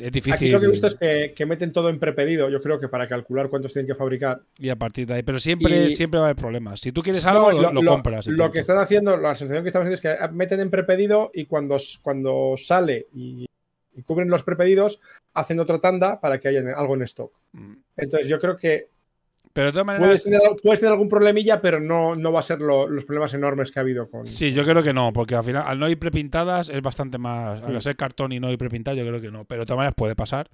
es difícil. Aquí lo que he visto es que, que meten todo en prepedido. Yo creo que para calcular cuántos tienen que fabricar. Y a partir de ahí. Pero siempre, Y- siempre va a haber problemas. Si tú quieres No, algo, lo, lo compras. lo punto. que están haciendo, la sensación que estamos haciendo es que meten en prepedido y cuando, cuando sale y, y cubren los prepedidos, hacen otra tanda para que haya algo en stock. Mm. Entonces yo creo que Pero de todas maneras. puedes tener, puedes tener algún problemilla, pero no, no va a ser lo- los problemas enormes que ha habido con. Sí, yo creo que no, porque al final, al no ir prepintadas, es bastante más. Al Mm. ser cartón y no ir prepintado, yo creo que no. Pero de todas maneras puede pasar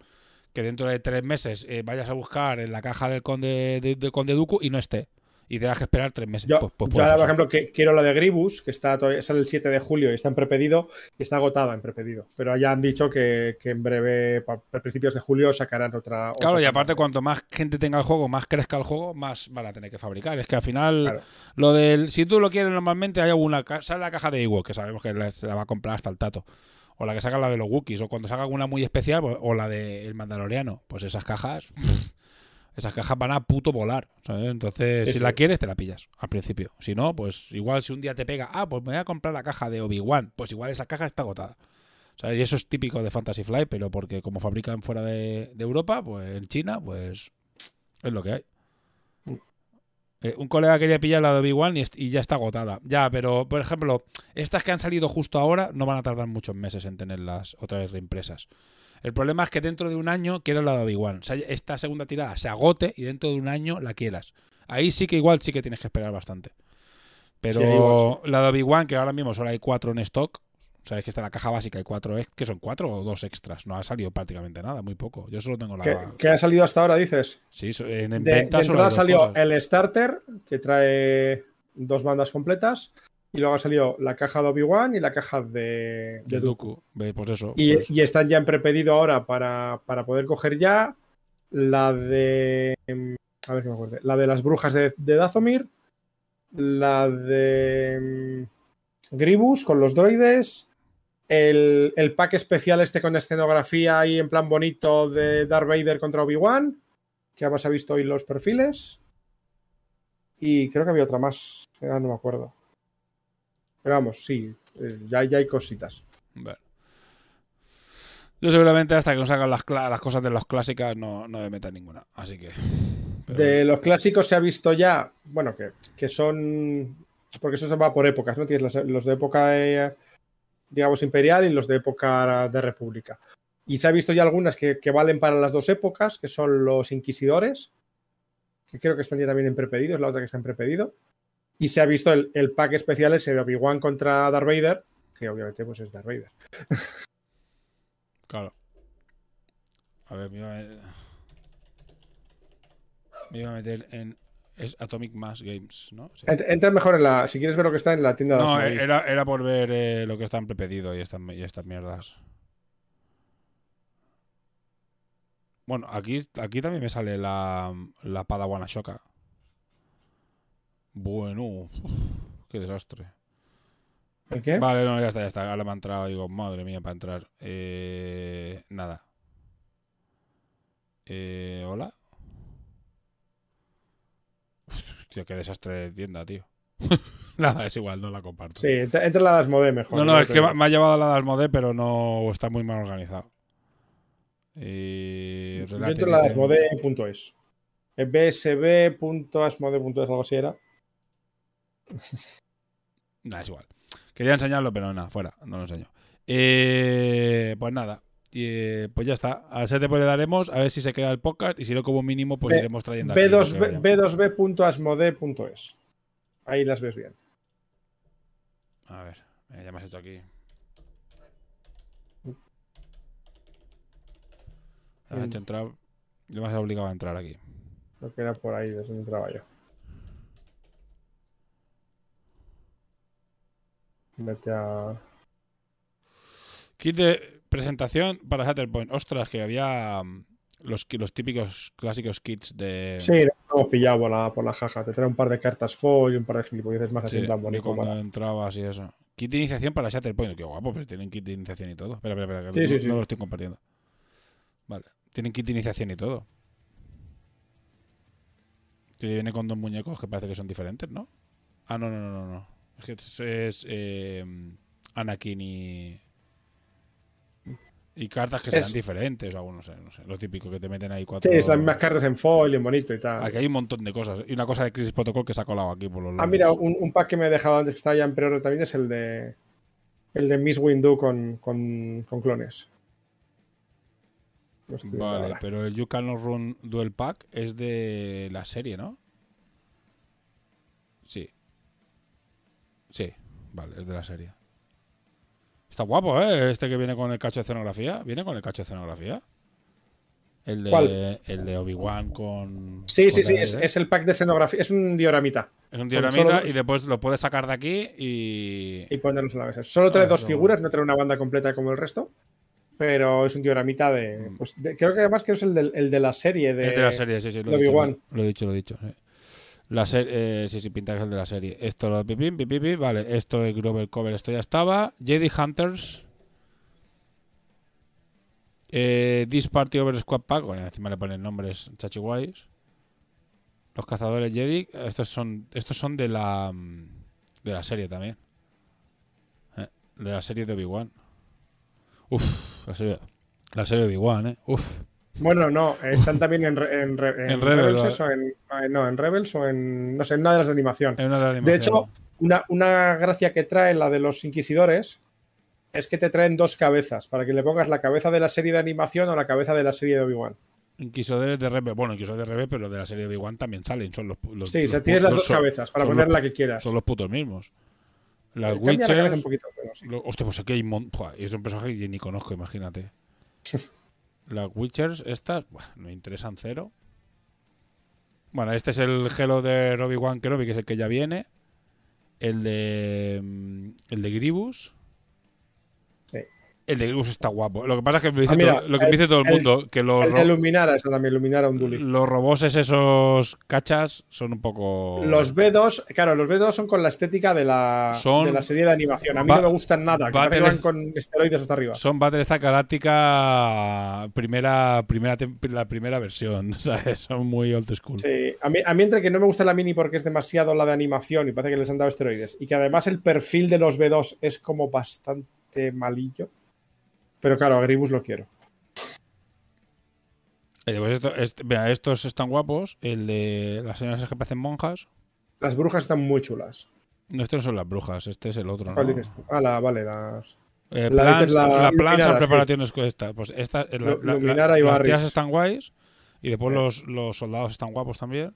que dentro de tres meses eh, vayas a buscar en la caja del Conde, de, Conde Duku y no esté. Y tengas que esperar tres meses. Yo, Pues- pues yo puede ahora, por pasar. ejemplo, que quiero la de Gribus, que está todavía, sale el 7 de julio y está en prepedido y está agotada en prepedido. Pero ya han dicho que, que en breve, pa- a principios de julio, sacarán otra. Claro, otra y aparte, cuanto más gente tenga el juego, más crezca el juego, más van a tener que fabricar. Es que al final, Claro. lo del. Si tú lo quieres normalmente, hay alguna. Sale la caja de Ewok, que sabemos que se la va a comprar hasta el tato. O la que saca la de los Wookiees. O cuando saca alguna muy especial, pues- o la del Mandaloriano. Pues esas cajas. Esas cajas van a puto volar. ¿sabes? Entonces, Sí, si sí. la quieres, te la pillas al principio. Si no, pues igual si un día te pega, ah, pues me voy a comprar la caja de Obi-Wan. Pues igual esa caja está agotada. ¿Sabes? Y eso es típico de Fantasy Flight, pero porque como fabrican fuera de, de Europa, pues en China, pues es lo que hay. Eh, un colega quería pillar la de Obi-Wan y, y ya está agotada. Ya, pero por ejemplo, estas que han salido justo ahora no van a tardar muchos meses en tenerlas otra vez reimpresas. El problema es que dentro de un año quieras la de Obi-Wan. O sea, esta segunda tirada se agote y dentro de un año la quieras. Ahí sí que igual sí que tienes que esperar bastante. Pero Sí, igual la de Obi-Wan, que ahora mismo solo hay cuatro en stock, sabes que está en la caja básica, hay cuatro, que son cuatro o dos extras. No ha salido prácticamente nada, muy poco. Yo solo tengo la. ¿Qué, qué ha salido hasta ahora, dices? Sí, en, en De, de venta solo salió cosas. el starter, que trae dos bandas completas. Y luego ha salido la caja de Obi-Wan y la caja de, de Dooku. Pues eso. Y, pues- y están ya en prepedido ahora para, para poder coger ya la de. em, A ver que me acuerde. La de las brujas de, de Dazomir. La de. em, Gribus con los droides. El, el pack especial este con escenografía ahí en plan bonito de Darth Vader contra Obi-Wan. Que además ha visto hoy los perfiles. Y creo que había otra más. Ahora no me acuerdo. Pero vamos, sí. eh, ya, ya hay cositas. Bueno. Yo seguramente hasta que no salgan las, cosas de las clásicas no, no me meta ninguna. Así que. pero- De los clásicos se ha visto ya, bueno, que, que son. Porque eso se va por épocas, ¿no? Tienes los, los de época, eh, digamos, imperial y los de época de república. Y se ha visto ya algunas que, que valen para las dos épocas, que son los Inquisidores, que creo que están ya también en prepedido, es la otra que está en prepedido. Y se ha visto el, el pack especial ese de Obi-Wan contra Darth Vader, que obviamente pues es Darth Vader. Claro. A ver, me iba a, me- me iba a meter en. Es Atomic Mass Games, ¿no? Sí. Entra mejor en la. Si quieres ver lo que está en la tienda de No, era, era por ver eh, lo que está en prepedido y estas, y estas mierdas. Bueno, aquí, aquí también me sale la, la Padawan Ashoka. Bueno, uf, qué desastre. ¿El qué? Vale, no, ya está, ya está. Ahora me ha entrado, digo, madre mía, para entrar. Eh, nada. Eh, Hola. Hostia, qué desastre de tienda, tío. nada, es igual, no la comparto. Sí, entra entra en la de Asmodee mejor. No, no, es que me ha llevado a la Asmodee, pero no está muy mal organizado. Y Yo entro en la de Asmodee.es. Eh, bsb.asmodee.es, algo así era. Nada, es igual. Quería enseñarlo, pero nada, fuera, no lo enseño. Eh, pues nada, eh, pues ya está. A ese te le daremos, a ver si se queda el podcast y si no, como mínimo, pues B- iremos trayendo aquí lo que B2B vayamos. B2B.asmodee.es. Ahí las ves bien. A ver, eh, ya me has hecho aquí. Me has hecho entrar. Le me has obligado a entrar aquí. Lo que era por ahí, desde donde entraba yo. Vete a. Kit de presentación para Shatterpoint. Ostras, que había mm, los, los típicos clásicos kits de. Sí, lo hemos pillado por la, por la jaja. Te trae un par de cartas foil y un par de gilipolleces más así Sí, plan de bonito. cuando para- entrabas y eso. Kit de iniciación para Shatterpoint. Qué guapo, pues tienen kit de iniciación y todo. Espera, espera, espera. que Sí, no, sí, sí. no lo estoy compartiendo. Vale. Tienen kit de iniciación y todo. Que viene con dos muñecos que parece que son diferentes, ¿no? Ah, no, no, no, no. no. Es es, eh, Anakin y. Y cartas que sean diferentes o algo, no sé, no sé. Lo típico que te meten ahí cuatro. Sí, es las mismas cartas en foil y en bonito y tal. Aquí hay un montón de cosas. Y una cosa de Crisis Protocol que se ha colado aquí por los Ah, lados. mira, un, un pack que me he dejado antes que estaba ya en pre también es el de. El de Miss Windu con, con, con clones. Vale, pero el You Cannot Run Duel Pack es de la serie, ¿no? Sí, vale, es de la serie. Está guapo, ¿eh? Este que viene con el cacho de escenografía. ¿Viene con el cacho de escenografía? El de, ¿Cuál? El de Obi-Wan con. Sí, con sí, sí, Darth es, el pack de escenografía. Es un dioramita Es un dos. y después lo puedes sacar de aquí y. y ponerlos en la mesa. Solo trae Ah, dos figuras, no trae una banda completa como el resto. Pero es un dioramita de. Mm. pues, de- creo que además que es el, del- el de la serie. De, Es de la serie, sí, sí, lo de he dicho, Obi-Wan. lo, lo he dicho, lo he dicho. sí. La serie, eh, sí, sí, pinta que es el de la serie. Esto lo de pipín, pipí, pipí, vale. Esto de Grover Cover, esto ya estaba. Jedi Hunters. Eh, This Party Over Squad Pack, encima le ponen nombres chachiguays. Los cazadores Jedi, estos son, estos son de la mm, de la serie también. Eh, de la serie de Obi-Wan. Uf, la serie, la serie de Obi-Wan, eh. Uf. Bueno, no, están también en, en, en En Rebel, Rebels o en. ah, No, en Rebels o en. No sé, en una de las de animación. Es una de, las De hecho, una, una gracia que trae la de los inquisidores es que te traen dos cabezas para que le pongas la cabeza de la serie de animación o la cabeza de la serie de Obi-Wan. Inquisidores de Rebel. Bueno, Inquisidores de Rebel, pero de la serie de Obi-Wan también salen. Son los, los Sí, o sea, los tienes las dos cabezas para poner la que quieras. Son los putos mismos. Las Eh, cambia la un Witcher. poquito, pero sí. lo- hostia, pues aquí hay. mon- y es un personaje que ni conozco, imagínate. Las Witchers, estas, buah, me interesan cero. Bueno, este es el Hello de Robbie Wan Kenobi, que es el que ya viene. El de. mm, El de Gribus. El de Gribus está guapo. Lo que pasa es que me dice, Ah, mira, todo, lo que me el- dice todo el el- mundo, que los, El de Luminara, está también, Luminara Unduli. los roboses esos cachas son un poco. Los B2, claro, los B2 son con la estética de la, Son- de la serie de animación. A mí no me gustan nada, que van con esteroides hasta arriba. Son Battlestar Galáctica primera, primera, la primera versión, ¿sabes? Son muy old school. Sí, a mí, a mí entre que no me gusta la mini porque es demasiado la de animación y parece que les han dado esteroides, y que además el perfil de los B2 es como bastante malillo. Pero claro, a Gribus lo quiero. Eh, pues esto- este- mira, estos están guapos. El de las señoras que parecen monjas. Las brujas están muy chulas. No, estos no son las brujas, este es el otro. ¿Cuál ¿no? dices tú? Ah, la, vale, las. Eh, La plans, la la, plans sí. preparaciones esta. Pues esta, la- la- y las tías están guays. Y después Eh. los, los soldados están guapos también.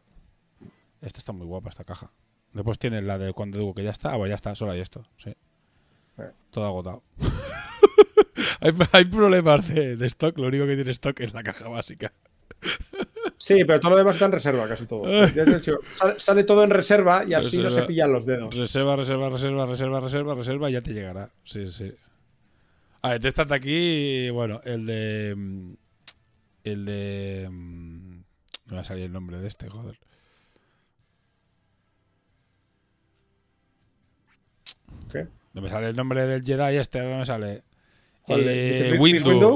Esta está muy guapa, esta caja. Después tiene la de cuando digo que ya está. Ah, pues ya está, solo hay esto. Sí. Eh. Todo agotado. hay, hay problemas de, de stock. Lo único que tiene stock es la caja básica. Sí, pero todo lo demás está en reserva, casi todo. Te sale, sale todo en reserva y así no se pillan los dedos. Reserva, reserva, reserva, reserva, reserva, reserva, y ya te llegará. Sí, sí. A ver, de estas de aquí, bueno, el de. mm, El de. mm, No me va a salir el nombre de este, joder. ¿Qué? No me sale el nombre del Jedi este, ahora no me sale. ¿Cuál de- Eh?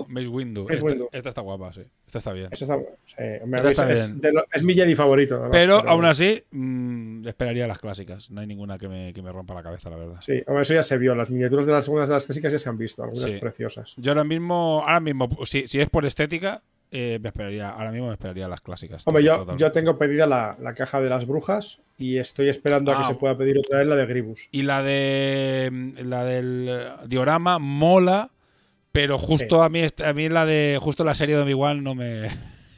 Mace Windu. Mace Esta, está guapa, sí. Esta está bien. Está, sí, Esta es, está es bien. de lo- es mi Jedi favorito. además, Pero aún así, mm, esperaría las clásicas. No hay ninguna que me, que me rompa la cabeza, la verdad. Sí, hombre, eso ya se vio. Las miniaturas de las segundas de las clásicas ya se han visto, algunas Sí. preciosas. Yo ahora mismo, ahora mismo, si, si es por estética, eh, me esperaría, ahora mismo me esperaría las clásicas. Hombre, yo, yo tengo pedida la, la caja de las brujas y estoy esperando a Ah. que se pueda pedir otra vez la de Gribus. Y la de mm, la del diorama mola, pero justo a mí a mí la de justo la serie de Obi-Wan no me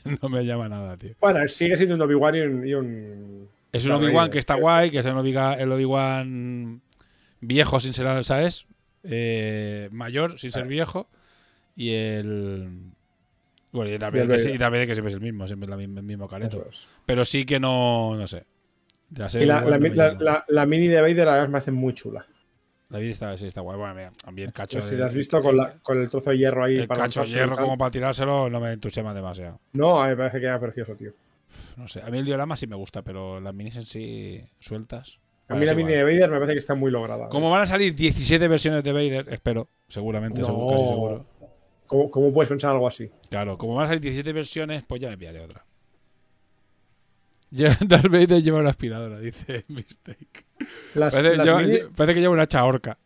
no me llama nada, tío. Bueno, sigue siendo un Obi-Wan y un, y un- Es un Obi-Wan que está guay, que es el Obi-Wan viejo sin ser, ¿sabes? Eh, mayor sin ser Ah. viejo y el bueno, y Vader que, y que siempre es el mismo, siempre es la el mismo careto. es. Pero sí que no, no sé. La Y la, la la- la- la mini de Vader además me hace muy chula. La vida está, sí, está guay. Bueno, mira, también el cacho. si de- la has visto con, la- con el trozo de hierro ahí el para cacho de hierro como para tirárselo no me entusiasma demasiado. No, a mí me parece que queda precioso, tío. No sé. A mí el diorama sí me gusta, pero las minis en sí sueltas. A mí la mini de Vader me parece que está muy lograda. Como van a salir 17 versiones de Vader, espero, seguramente, No. seguro, casi seguro. ¿Cómo, cómo puedes pensar algo así? Claro, como van a salir 17 versiones, pues ya me pillaré otra. Darth Vader lleva una aspiradora, dice Mistake. Las, Parece, las lleva- mini- parece que lleva una chaorca.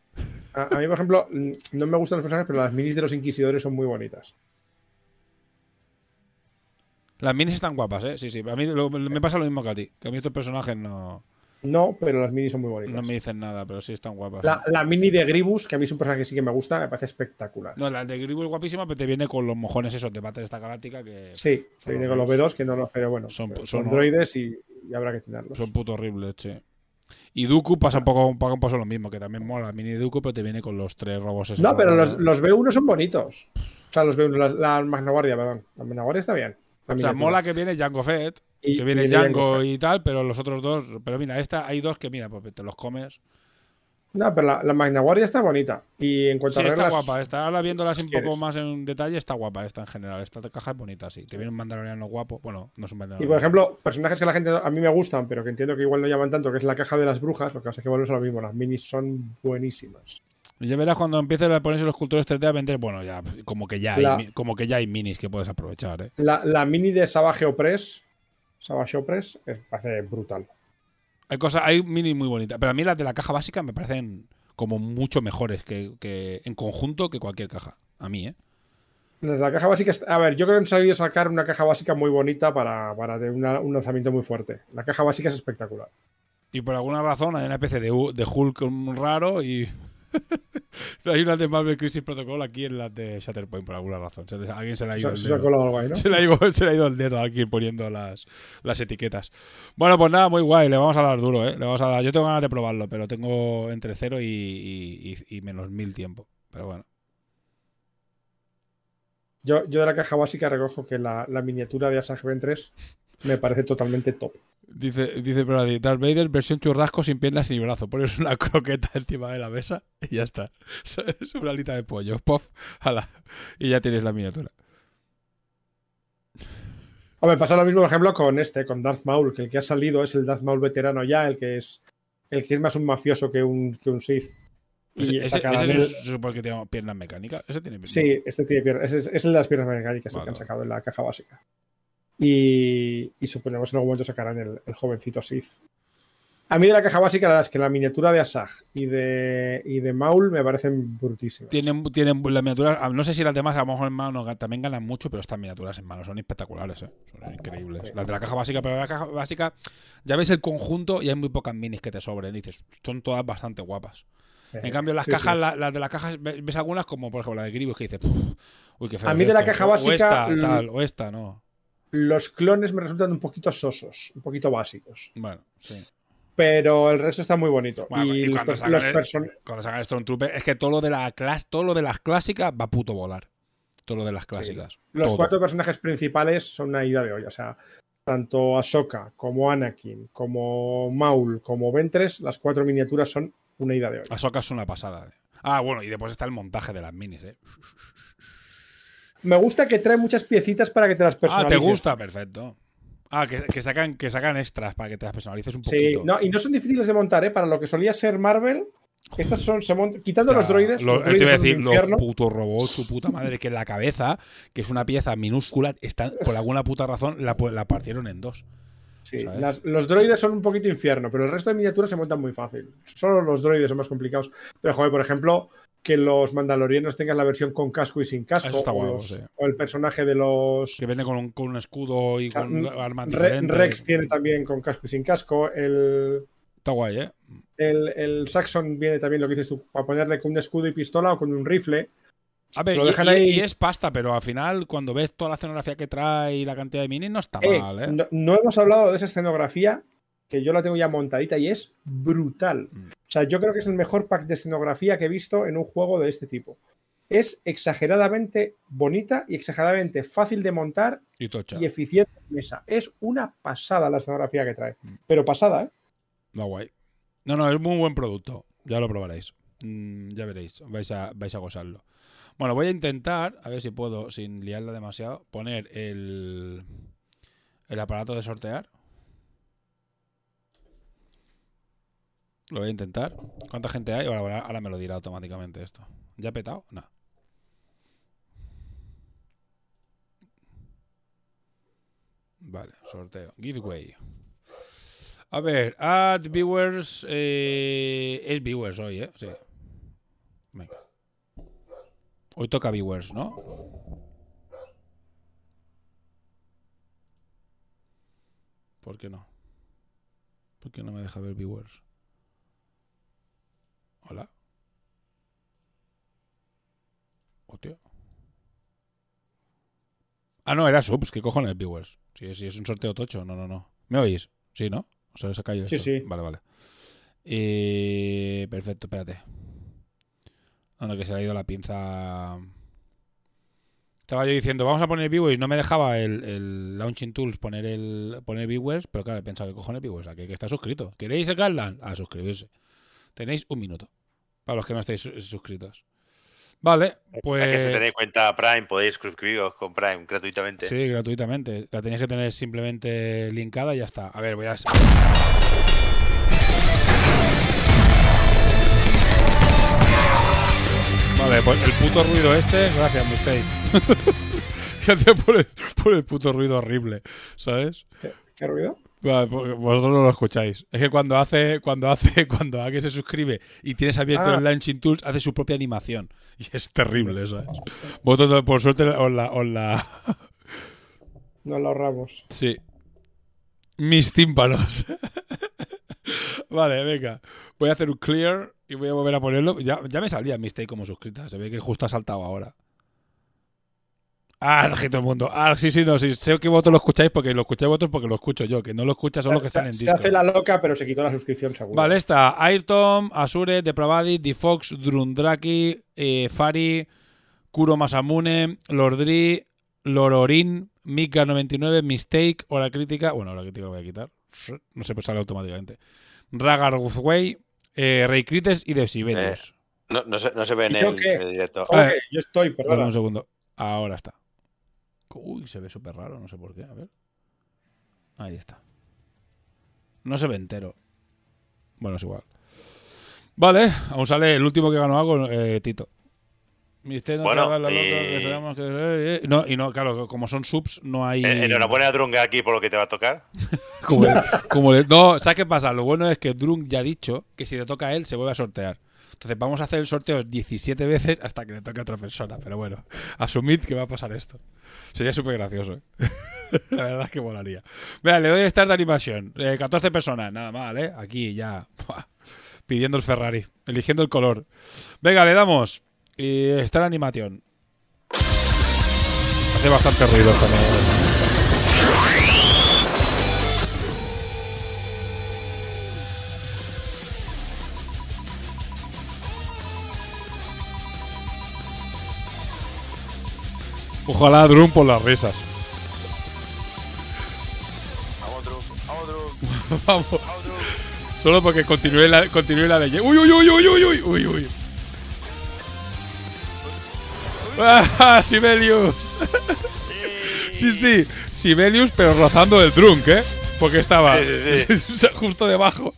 a, a mí, por ejemplo, mm, no me gustan los personajes, pero las minis de los inquisidores son muy bonitas. Las minis están guapas, ¿eh? Sí, sí. A mí lo- me pasa lo mismo que a ti. Que a mí estos personajes no, No, pero las minis son muy bonitas. no me dicen nada, pero sí están guapas. La, la mini de Gribus, que a mí es un personaje que sí que me gusta, me parece espectacular. No, la de Gribu es guapísima, pero te viene con los mojones esos de esta galáctica que Sí, se viene con los B2, que no los, pero bueno, Son- son, son- droides y, y habrá que tenerlos. son puto horribles, che. Y Dooku pasa un poco, un poco, un poco lo mismo, que también mola la mini de Dooku, pero te viene con los tres robos esos. No, pero los, los B1 son bonitos. O sea, los B1, la, la Magna Guardia, perdón. La Magna Guardia está bien. O sea, mola que viene Django Fett, Y- que viene y Django y tal, pero los otros dos. Pero mira, esta hay dos que, mira, pues te los comes. No, pero la, la Magna Guardia está bonita. Y en cuanto Sí, a está reglas, guapa. Esta, ahora viéndola así un poco más en detalle, está guapa esta en general. Esta caja es bonita, sí. Te viene un mandaloriano guapo. Bueno, no es un Y mandaloriano. por ejemplo, personajes que la gente a mí me gustan, pero que entiendo que igual no llaman tanto, que es la caja de las brujas, lo que pasa es que volvemos a lo mismo. Las minis son buenísimas. Y ya verás cuando empiecen a ponerse los cultores 3D a vender, bueno, ya, como que ya, hay, La- mi- como que ya hay minis que puedes aprovechar, ¿eh? La, la mini de Savage Opress, Savage Opress, es, parece brutal. Hay cosas, hay minis muy bonitas, pero a mí las de la caja básica me parecen como mucho mejores que, que en conjunto que cualquier caja. A mí, ¿eh? Las de la caja básica, a ver, yo creo que han sabido sacar una caja básica muy bonita para, para de una- un lanzamiento muy fuerte. La caja básica es espectacular. Y por alguna razón hay una especie de, de Hulk raro y. hay una de Marvel Crisis Protocol aquí en las de Shatterpoint por alguna razón. Se les- alguien se le ha ido Se, se algo ahí, ¿no? Se le, ha ido, se le ha ido el dedo aquí poniendo las, las etiquetas. Bueno, pues nada, muy guay. Le vamos a dar duro, ¿eh? Le vamos a dar. Yo tengo ganas de probarlo, pero tengo entre 0 y, y- y- y menos mil tiempo. Pero bueno. Yo, yo de la caja básica recojo que la, la miniatura de Asajj Ventress me parece totalmente top. Dice, dice Brady, Darth Vader versión churrasco sin piernas ni brazo. Pones una croqueta encima de la mesa y ya está. Es una alita de pollo. Puff, ala. Y ya tienes la miniatura. Hombre, pasa lo mismo, por ejemplo, con este, con Darth Maul, que el que ha salido es el Darth Maul veterano ya, el que es el que es más un mafioso que un, que un Sith. Y Ese, ese, el- se supone que tiene piernas mecánicas. Ese tiene piernas. Sí, este tiene piernas. Ese es, es el de las piernas mecánicas el Vale, que han sacado en la caja básica. Y, y suponemos en algún momento sacarán el, el jovencito Sith. A mí de la caja básica, la verdad es que la miniatura de Asajj y de, y de Maul me parecen brutísimas. Tienen, tienen las miniaturas. ah, No sé si las demás a lo mejor en mano también ganan mucho, pero estas miniaturas en mano son espectaculares, ¿eh? Son increíbles. Sí. Las de la caja básica, pero la caja básica ya ves el conjunto y hay muy pocas minis que te sobren. Dices, son todas bastante guapas. En cambio, las Sí, cajas, sí. la- las de las cajas, ve- ves algunas como, por ejemplo, la de Gribus que dice, "Puf, uy, qué feo A mí de la esto", caja básica, O esta, tal, o esta, no. Los clones me resultan un poquito sosos, un poquito básicos. Bueno, sí. Pero el resto está muy bonito. Bueno, y y los, cuando sacan los el- Cuando sacan Stormtrooper, es que todo lo de la clase, todo lo de las clásicas va a puto volar. Todo lo de las clásicas. los Todo. cuatro personajes principales son una ida de olla. O sea, tanto Ahsoka como Anakin, como Maul, como Ventres, las cuatro miniaturas son una ida de olla. Ahsoka es una pasada. eh. Ah, bueno, y después está el montaje de las minis, eh. Me gusta que trae muchas piecitas para que te las Ah, personalices. te gusta, perfecto. Ah, que, que sacan, que sacan extras para que te las personalices un Sí, poquito. no, y no son difíciles de montar, ¿eh? Para lo que solía ser Marvel, estas son, se quitando los droides, lo- los eh, te droides iba a decir, los putos robots, su puta madre, que la cabeza, que es una pieza minúscula, está, por alguna puta razón la, pu- la partieron en dos. Sí, los droides son un poquito infierno, pero el resto de miniaturas se montan muy fácil. Solo los droides son más complicados. Pero, joder, por ejemplo, que los mandalorianos tengan la versión con casco y sin casco. Está o, guapo, los- sí. o el personaje de los. Que viene con un, con un escudo y o sea, con armas. Rex tiene también con casco y sin casco. El, Está guay, ¿eh? el, el Saxon viene también, lo que dices tú, para ponerle con un escudo y pistola o con un rifle. A ver, Lo y, dejan y- ahí- y es pasta, pero al final, cuando ves toda la escenografía que trae y la cantidad de minis, no está Eh, mal, ¿eh? no, no hemos hablado de esa escenografía, que yo la tengo ya montadita y es brutal. Mm. O sea, yo creo que es el mejor pack de escenografía que he visto en un juego de este tipo. Es exageradamente bonita y exageradamente fácil de montar Y tocha. y eficiente en mesa. Es una pasada la escenografía que trae. Pero pasada, ¿eh? Está guay. No, no, es muy buen producto. Ya lo probaréis. Mm, ya veréis. Vais a, vais a gozarlo. Bueno, voy a intentar, a ver si puedo, sin liarla demasiado, poner el, el aparato de sortear. Lo voy a intentar. ¿Cuánta gente hay? Ahora, me lo dirá automáticamente esto. ¿Ya ha petado? No. Vale, sorteo. Giveaway. A ver, add viewers. eh, es viewers hoy, ¿eh? Sí. Venga. Hoy toca viewers, ¿no? ¿Por qué no? ¿Por qué no me deja ver viewers? Hola. Hostia. Ah, no, era subs. ¿Qué cojones viewers? Sí, sí, es un sorteo tocho. No, no, no. ¿Me oís? Sí, ¿no? O sea, se ha caído Sí, esto. sí. Vale, vale. Eh, perfecto, espérate. No, no, que se le ha ido la pinza. Estaba yo diciendo, vamos a poner viewers. No me dejaba el, el Launching Tools poner el poner viewers, pero claro, he pensado que cojones viewers. Aquí hay que estar suscrito. ¿Queréis el Gatland? A suscribirse. Tenéis un minuto. Para los que no estáis su- suscritos. Vale, pues. Para que si tenéis cuenta Prime, podéis suscribiros con Prime gratuitamente. Sí, gratuitamente. La tenéis que tener simplemente linkada y ya está. A ver, voy a. Vale, pues el puto ruido este, gracias, Mistake. gracias por el, por el puto ruido horrible, ¿sabes? ¿Qué, qué ruido? Vosotros no lo escucháis. Es que cuando hace, cuando hace, cuando alguien se suscribe y tienes abierto Ah. el Launching Tools, hace su propia animación. Y es terrible, ¿sabes? Vosotros, por suerte, os la, os la, No lo ahorramos. Sí. Mis tímpanos. vale, venga. Voy a hacer un clear y voy a volver a ponerlo. Ya, ya me salía Mistake como suscrita. Se ve que justo ha saltado ahora. Ah, todo el mundo. Ah, sí, sí, no, sí. Sé que vosotros lo escucháis porque lo escucháis vosotros porque lo escucho yo. Que no lo escuchas son los que se, están en se Discord. hace la loca, pero se quitó la suscripción seguro. Vale, está Ayrton, Asure, Depravadi, Difox, Drundraki, eh, Fari, Kuro Masamune, Lordri, Lororin, Mika99, Mistake, Hora Crítica. Bueno, Hora Crítica lo voy a quitar. No se pues sale automáticamente. Ragarway, eh, Rey Crites y Desibelius. No, no se, no se ve en ¿Y yo el, qué? en el directo. ¿Cómo Eh? Yo estoy, perdona. un segundo. Ahora está. Uy, se ve súper raro, no sé por qué. A ver. Ahí está. No se ve entero. Bueno, es igual. Vale, aún sale el último que ganó algo, eh, Tito. Mister no Bueno, loca, que que- eh, eh. No, y no, claro, como son subs, no hay. Eh, Enhorabuena a Drunga aquí por lo que te va a tocar. Como el- como el- no, ¿sabes qué pasa? Lo bueno es que Drunk ya ha dicho que si le toca a él, se vuelve a sortear. Entonces vamos a hacer el sorteo 17 veces hasta que le toque a otra persona. Pero bueno, asumid que va a pasar esto. Sería súper gracioso. ¿eh? La verdad es que molaría. Vea, le doy start de animación. Eh, 14 personas, nada mal, ¿eh? Aquí ya. Buah. pidiendo el Ferrari, eligiendo el color. Venga, le damos. Y la animación. Hace bastante ruido también. Ojalá Drum por las risas. Vamos. Solo porque continúe la, continúe la leyenda. Uy, uy, uy, uy, uy, uy, uy, uy. ¡Ah, Sibelius! Sí, sí, Sibelius, pero rozando el drunk, ¿eh? Porque estaba Sí, justo debajo.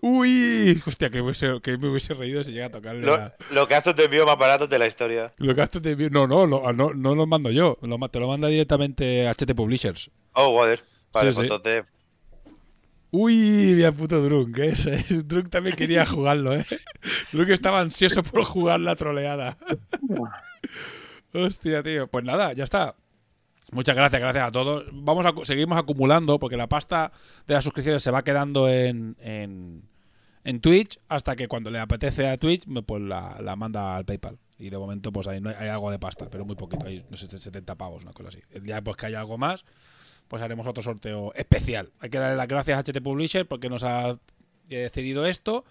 Uy, hostia, que, hubiese- que me hubiese reído si llega a tocarle Lo, la- lo que haces de envío más baratos de la historia. Lo que has te envío- No, no, lo- no, no lo mando yo. Lo te lo manda directamente HT Publishers. Oh, joder. Vale, Sí, pues entonces. Uy, mira puto Drunk, ¿eh? Drunk también quería jugarlo, ¿eh? Drunk estaba ansioso por jugar la troleada. Hostia, tío. Pues nada, ya está. Muchas gracias, gracias a todos. Vamos a seguimos acumulando porque la pasta de las suscripciones se va quedando en, en, en Twitch hasta que cuando le apetece a Twitch pues la, la manda al PayPal. Y de momento pues hay, hay algo de pasta, pero muy poquito, hay no sé, 70 pavos, una cosa así. El día pues que haya algo más, pues haremos otro sorteo especial. Hay que darle las gracias a HT Publisher porque nos ha eh, cedido esto.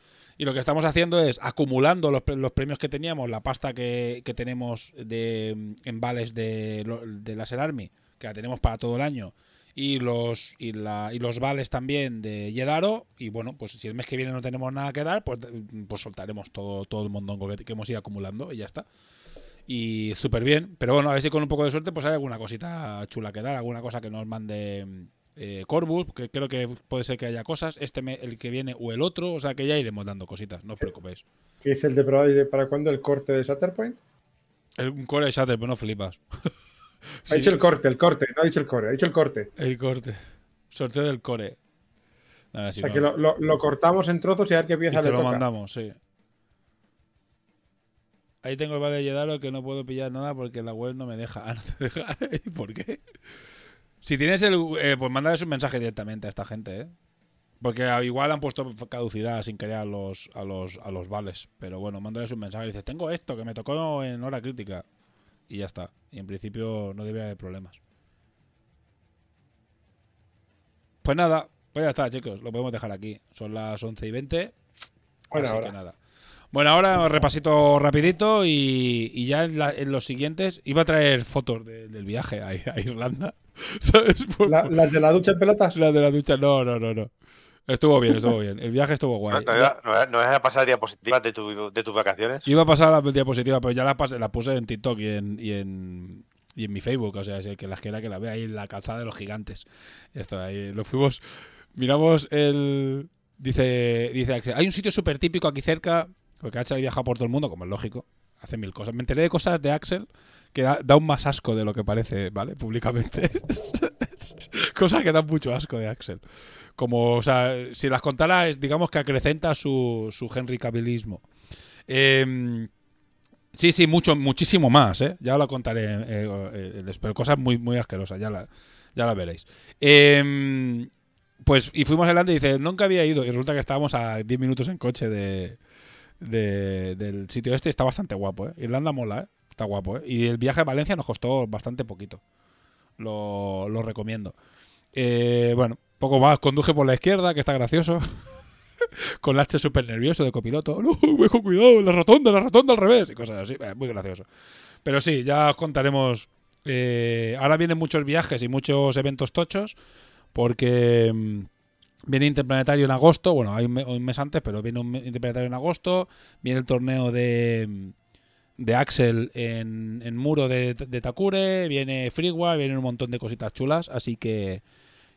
Y lo que estamos haciendo es acumulando los, los premios que teníamos, la pasta que, que tenemos de mm, en vales de, de Laser Army, que la tenemos para todo el año, y los y, la, y los vales también de Yedaro. Y bueno, pues si el mes que viene no tenemos nada que dar, pues, mm, pues soltaremos todo, todo el mondongo que, que hemos ido acumulando y ya está. Y súper bien. Pero bueno, a ver si con un poco de suerte pues hay alguna cosita chula que dar, alguna cosa que nos mande eh, Corvus, que creo que puede ser que haya cosas, este me- el que viene o el otro, o sea que ya iremos dando cositas, no os preocupéis. ¿Qué dice el de de para cuándo el corte de Shatterpoint? El, un core de Shatter, pero no flipas. Ha dicho el corte, el corte, no ha dicho el core, ha dicho el corte. el corte. Sorteo del core. Nada, O sea no, que lo, lo- lo cortamos en trozos y a ver qué y pieza te le lo toca. mandamos, sí. Ahí tengo el vale de Yedaro que no puedo pillar nada porque la web no me deja. Ah, no te deja. ¿Y por qué? Si tienes el. eh, pues mándales un mensaje directamente a esta gente, ¿eh? Porque igual han puesto caducidad sin querer a los, a los, a los vales. Pero bueno, mándales un mensaje y dices, tengo esto que me tocó en hora crítica. Y ya está. Y en principio no debería haber problemas. Pues nada, pues ya está, chicos. Lo podemos dejar aquí. Son las 11 y 20. Buena así que nada. Bueno, ahora repasito rapidito y, y ya en, la- en los siguientes iba a traer fotos de- del viaje a, a Irlanda. ¿Sabes? Por- La- por- las de la ducha en pelotas. la de la ducha. No, no, no, no. Estuvo bien, estuvo bien. El viaje estuvo No, guay. no, no, iba- no vas a pasar diapositivas de, tu, de tus vacaciones. Iba a pasar la diapositiva, pero ya la, pasé, la puse en TikTok y en, y en, y en mi Facebook. O sea, si el que las quiera que la vea ahí en la calzada de los gigantes. Esto, ahí lo fuimos. Miramos el. Dice, dice Axel. Hay un sitio súper típico aquí cerca. Porque Axel ha viajado por todo el mundo, como es lógico. Hace mil cosas. Me enteré de cosas de Axel que da, un más asco de lo que parece, ¿vale? Públicamente. cosas que dan mucho asco de Axel. Como, o sea, si las contara, es, digamos que acrecenta su, su Henry Cavillismo. Em, sí, sí, mucho, muchísimo más, ¿eh? Ya lo contaré, eh, eh, eh, pero cosas muy, muy asquerosas, ya la, ya la veréis. Em, pues, y fuimos a Irlanda y dice, nunca había ido, y resulta que estábamos a 10 minutos en coche de, de- del sitio este, está bastante guapo, ¿eh? Irlanda mola, ¿eh? Está guapo, ¿eh? Y el viaje a Valencia nos costó bastante poquito. Lo, recomiendo. Eh, bueno, poco más. Conduje por la izquierda, que está gracioso. Con H súper nervioso de copiloto. No, con cuidado, la rotonda, la rotonda al revés. Y cosas así. Eh, muy gracioso. Pero sí, ya os contaremos. eh, ahora vienen muchos viajes y muchos eventos tochos. Porque mm, viene Interplanetario en agosto. Bueno, hay un, me- un mes antes, pero viene un Interplanetario en agosto. Viene el torneo de, de Axel en, en muro de, de Takure. Viene Freeware, vienen un montón de cositas chulas. Así que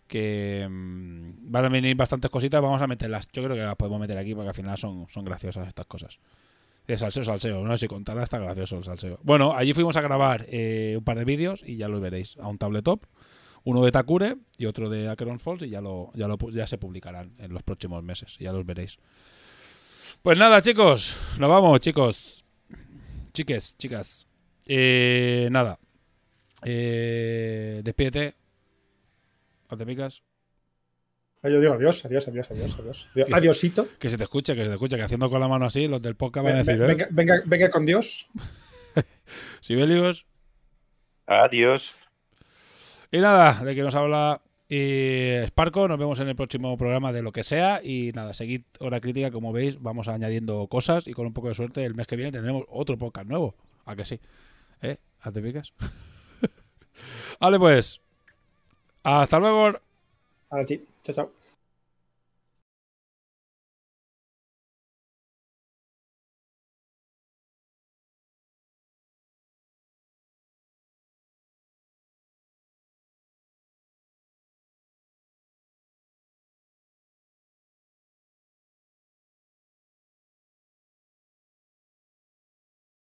que mm, van a venir bastantes cositas, vamos a meterlas. Yo creo que las podemos meter aquí porque al final son, son graciosas estas cosas. De salseo, salseo, no sé si contarla está gracioso el salseo. Bueno, allí fuimos a grabar eh, un par de vídeos y ya los veréis a un tabletop. Uno de Takure y otro de Acheron Falls y ya, lo, ya, lo, ya se publicarán en los próximos meses. Ya los veréis. Pues nada, chicos. Nos vamos, chicos. Chiques, chicas. Eh, nada. Eh, despídete. ¿O te picas? Yo digo adiós, adiós, adiós, adiós, adiós. Adiós- Adiosito. Que se te escuche, que se te escuche, que haciendo con la mano así, los del podcast van a Venga, decir, ¿eh? venga, venga, venga con Dios. Sibelius. Adiós. Y nada, de que nos habla Sparco, nos vemos en el próximo programa de lo que sea. Y nada, seguid hora crítica, como veis, vamos añadiendo cosas y con un poco de suerte el mes que viene tendremos otro podcast nuevo. ¿A que sí? ¿Eh? ¿A te fijas? vale, pues. Hasta luego. A ti. Chao, chao.